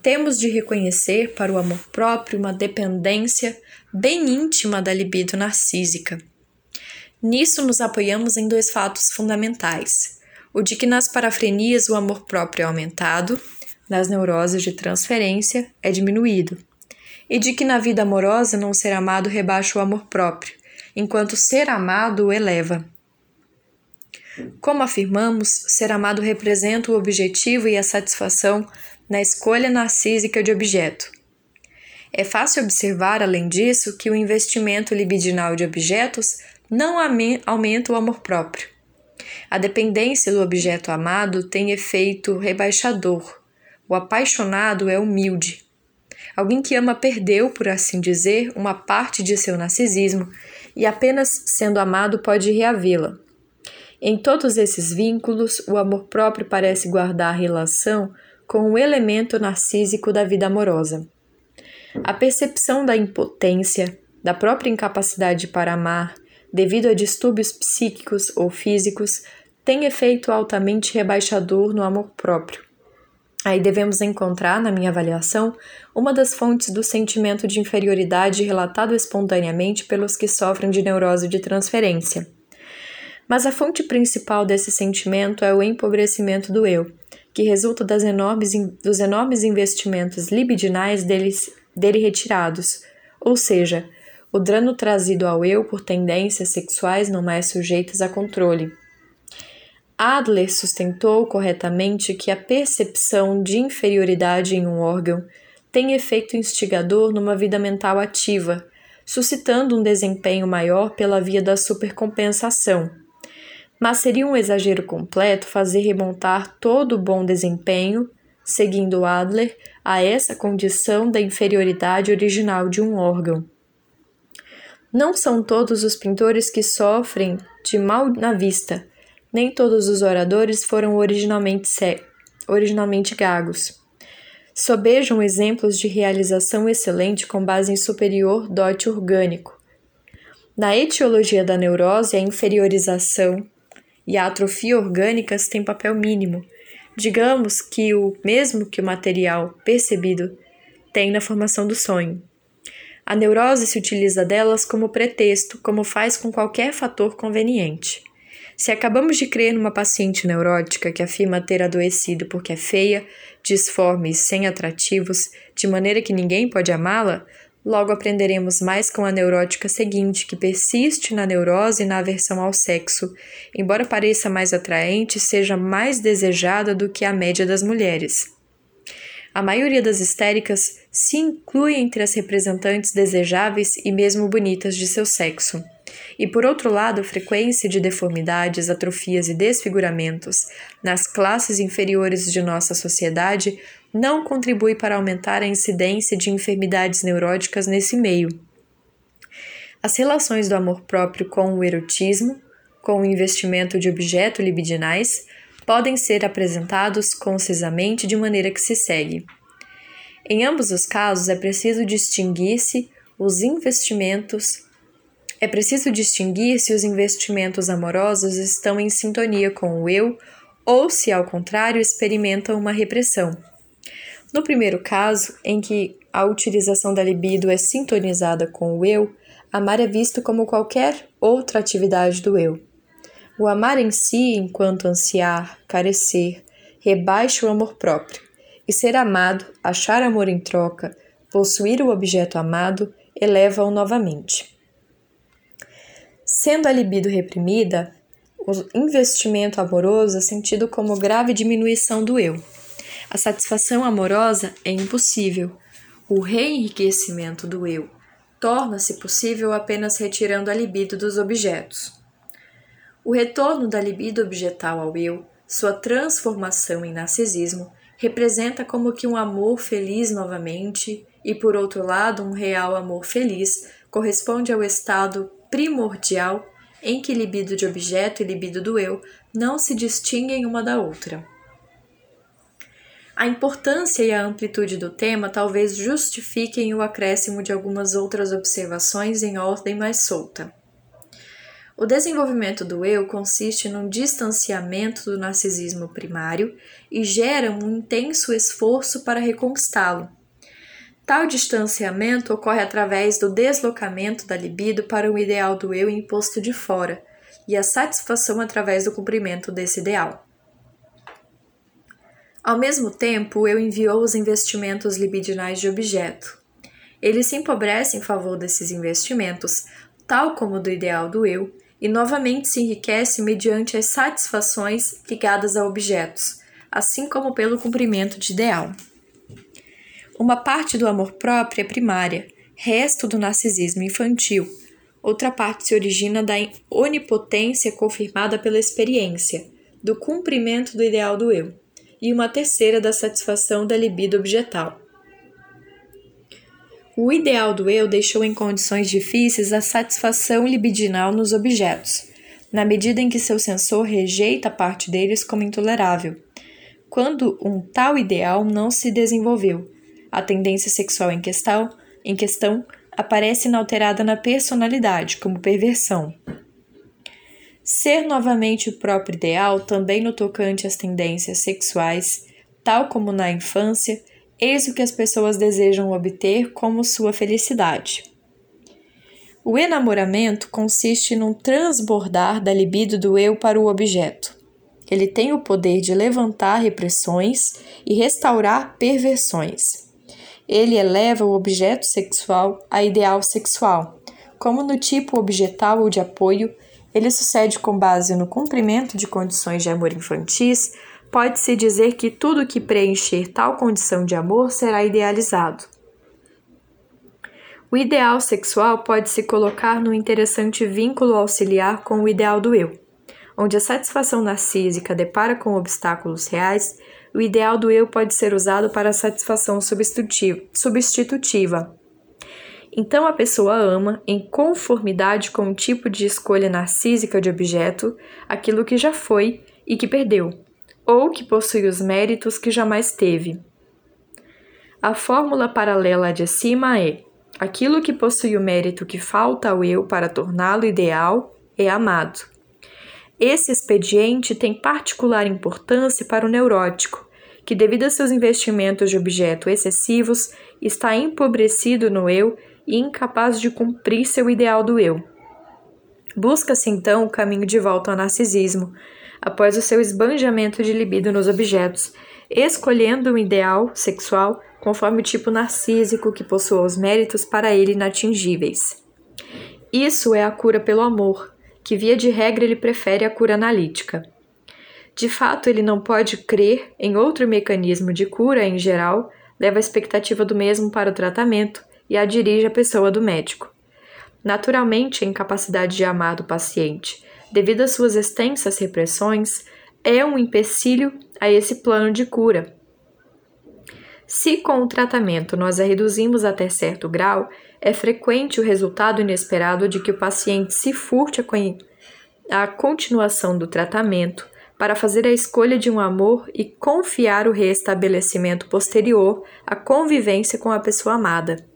temos de reconhecer para o amor próprio uma dependência bem íntima da libido narcísica. Nisso nos apoiamos em dois fatos fundamentais: o de que nas parafrenias o amor próprio é aumentado, nas neuroses de transferência é diminuído, e de que na vida amorosa não ser amado rebaixa o amor próprio, enquanto ser amado o eleva. Como afirmamos, ser amado representa o objetivo e a satisfação na escolha narcísica de objeto. É fácil observar, além disso, que o investimento libidinal de objetos não aumenta o amor próprio. A dependência do objeto amado tem efeito rebaixador. O apaixonado é humilde. Alguém que ama perdeu, por assim dizer, uma parte de seu narcisismo e apenas sendo amado pode reavê-la. Em todos esses vínculos, o amor próprio parece guardar relação com o elemento narcísico da vida amorosa. A percepção da impotência, da própria incapacidade para amar, devido a distúrbios psíquicos ou físicos, tem efeito altamente rebaixador no amor próprio. Aí devemos encontrar, na minha avaliação, uma das fontes do sentimento de inferioridade relatado espontaneamente pelos que sofrem de neurose de transferência. Mas a fonte principal desse sentimento é o empobrecimento do eu, que resulta das enormes, dos enormes investimentos libidinais deles, dele retirados, ou seja, o drano trazido ao eu por tendências sexuais não mais sujeitas a controle. Adler sustentou corretamente que a percepção de inferioridade em um órgão tem efeito instigador numa vida mental ativa, suscitando um desempenho maior pela via da supercompensação mas seria um exagero completo fazer remontar todo o bom desempenho, seguindo Adler, a essa condição da inferioridade original de um órgão. Não são todos os pintores que sofrem de mal na vista, nem todos os oradores foram originalmente, originalmente gagos. Sobejam exemplos de realização excelente com base em superior dote orgânico. Na etiologia da neurose, a inferiorização e a atrofia orgânicas têm papel mínimo. Digamos que o mesmo que o material percebido tem na formação do sonho. A neurose se utiliza delas como pretexto, como faz com qualquer fator conveniente. Se acabamos de crer numa paciente neurótica que afirma ter adoecido porque é feia, disforme e sem atrativos, de maneira que ninguém pode amá-la, Logo aprenderemos mais com a neurótica seguinte, que persiste na neurose e na aversão ao sexo, embora pareça mais atraente, seja mais desejada do que a média das mulheres. A maioria das histéricas se inclui entre as representantes desejáveis e mesmo bonitas de seu sexo. E por outro lado, a frequência de deformidades, atrofias e desfiguramentos nas classes inferiores de nossa sociedade não contribui para aumentar a incidência de enfermidades neuróticas nesse meio. As relações do amor próprio com o erotismo, com o investimento de objetos libidinais, podem ser apresentados concisamente de maneira que se segue. Em ambos os casos, é preciso distinguir-se os investimentos é preciso distinguir se os investimentos amorosos estão em sintonia com o eu ou se, ao contrário, experimentam uma repressão. No primeiro caso, em que a utilização da libido é sintonizada com o eu, amar é visto como qualquer outra atividade do eu. O amar em si, enquanto ansiar, carecer, rebaixa o amor próprio, e ser amado, achar amor em troca, possuir o objeto amado, eleva-o novamente. Sendo a libido reprimida, o investimento amoroso é sentido como grave diminuição do eu. A satisfação amorosa é impossível. O reenriquecimento do eu torna-se possível apenas retirando a libido dos objetos. O retorno da libido objetal ao eu, sua transformação em narcisismo, representa como que um amor feliz novamente e, por outro lado, um real amor feliz corresponde ao estado primordial em que libido de objeto e libido do eu não se distinguem uma da outra. A importância e a amplitude do tema talvez justifiquem o acréscimo de algumas outras observações em ordem mais solta. O desenvolvimento do eu consiste num distanciamento do narcisismo primário e gera um intenso esforço para reconquistá-lo. Tal distanciamento ocorre através do deslocamento da libido para o ideal do eu imposto de fora e a satisfação através do cumprimento desse ideal. Ao mesmo tempo, eu enviou os investimentos libidinais de objeto. Ele se empobrece em favor desses investimentos, tal como do ideal do eu, e novamente se enriquece mediante as satisfações ligadas a objetos, assim como pelo cumprimento de ideal. Uma parte do amor próprio é primária, resto do narcisismo infantil. Outra parte se origina da onipotência confirmada pela experiência, do cumprimento do ideal do eu, e uma terceira da satisfação da libido objetal. O ideal do eu deixou em condições difíceis a satisfação libidinal nos objetos, na medida em que seu sensor rejeita parte deles como intolerável, quando um tal ideal não se desenvolveu a tendência sexual em questão, em questão aparece inalterada na personalidade, como perversão. Ser novamente o próprio ideal, também no tocante às tendências sexuais, tal como na infância, eis o que as pessoas desejam obter como sua felicidade. O enamoramento consiste num transbordar da libido do eu para o objeto. Ele tem o poder de levantar repressões e restaurar perversões ele eleva o objeto sexual a ideal sexual. Como no tipo objetal ou de apoio, ele sucede com base no cumprimento de condições de amor infantis, pode-se dizer que tudo que preencher tal condição de amor será idealizado. O ideal sexual pode se colocar no interessante vínculo auxiliar com o ideal do eu, onde a satisfação narcísica depara com obstáculos reais o ideal do eu pode ser usado para a satisfação substitutiva. Então a pessoa ama, em conformidade com o tipo de escolha narcísica de objeto, aquilo que já foi e que perdeu, ou que possui os méritos que jamais teve. A fórmula paralela de acima é: aquilo que possui o mérito que falta ao eu para torná-lo ideal é amado. Esse expediente tem particular importância para o neurótico, que, devido a seus investimentos de objeto excessivos, está empobrecido no eu e incapaz de cumprir seu ideal do eu. Busca-se então o caminho de volta ao narcisismo, após o seu esbanjamento de libido nos objetos, escolhendo um ideal sexual conforme o tipo narcísico que possua os méritos para ele inatingíveis. Isso é a cura pelo amor, que via de regra ele prefere a cura analítica. De fato, ele não pode crer em outro mecanismo de cura em geral, leva a expectativa do mesmo para o tratamento e a dirige à pessoa do médico. Naturalmente, a incapacidade de amar do paciente, devido às suas extensas repressões, é um empecilho a esse plano de cura. Se com o tratamento nós a reduzimos até certo grau, é frequente o resultado inesperado de que o paciente se furte a continuação do tratamento para fazer a escolha de um amor e confiar o restabelecimento posterior à convivência com a pessoa amada.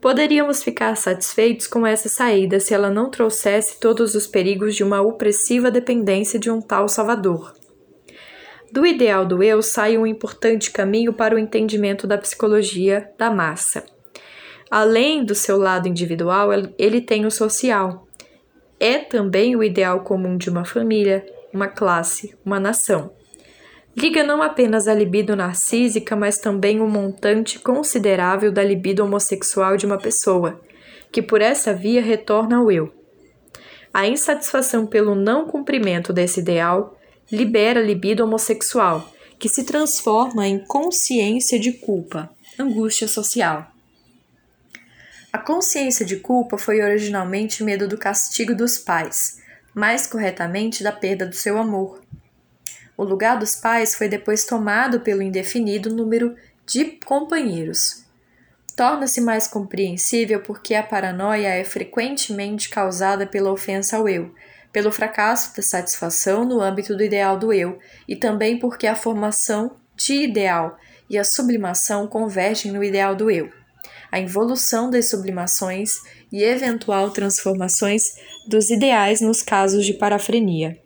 Poderíamos ficar satisfeitos com essa saída se ela não trouxesse todos os perigos de uma opressiva dependência de um tal Salvador. Do ideal do eu sai um importante caminho para o entendimento da psicologia da massa. Além do seu lado individual, ele tem o social. é também o ideal comum de uma família, uma classe, uma nação. Liga não apenas a libido narcísica, mas também um montante considerável da libido homossexual de uma pessoa, que por essa via retorna ao eu. A insatisfação pelo não cumprimento desse ideal libera a libido homossexual, que se transforma em consciência de culpa, angústia social. A consciência de culpa foi originalmente medo do castigo dos pais, mais corretamente da perda do seu amor. O lugar dos pais foi depois tomado pelo indefinido número de companheiros. Torna-se mais compreensível porque a paranoia é frequentemente causada pela ofensa ao eu, pelo fracasso da satisfação no âmbito do ideal do eu, e também porque a formação de ideal e a sublimação convergem no ideal do eu a involução das sublimações e eventual transformações dos ideais nos casos de parafrenia.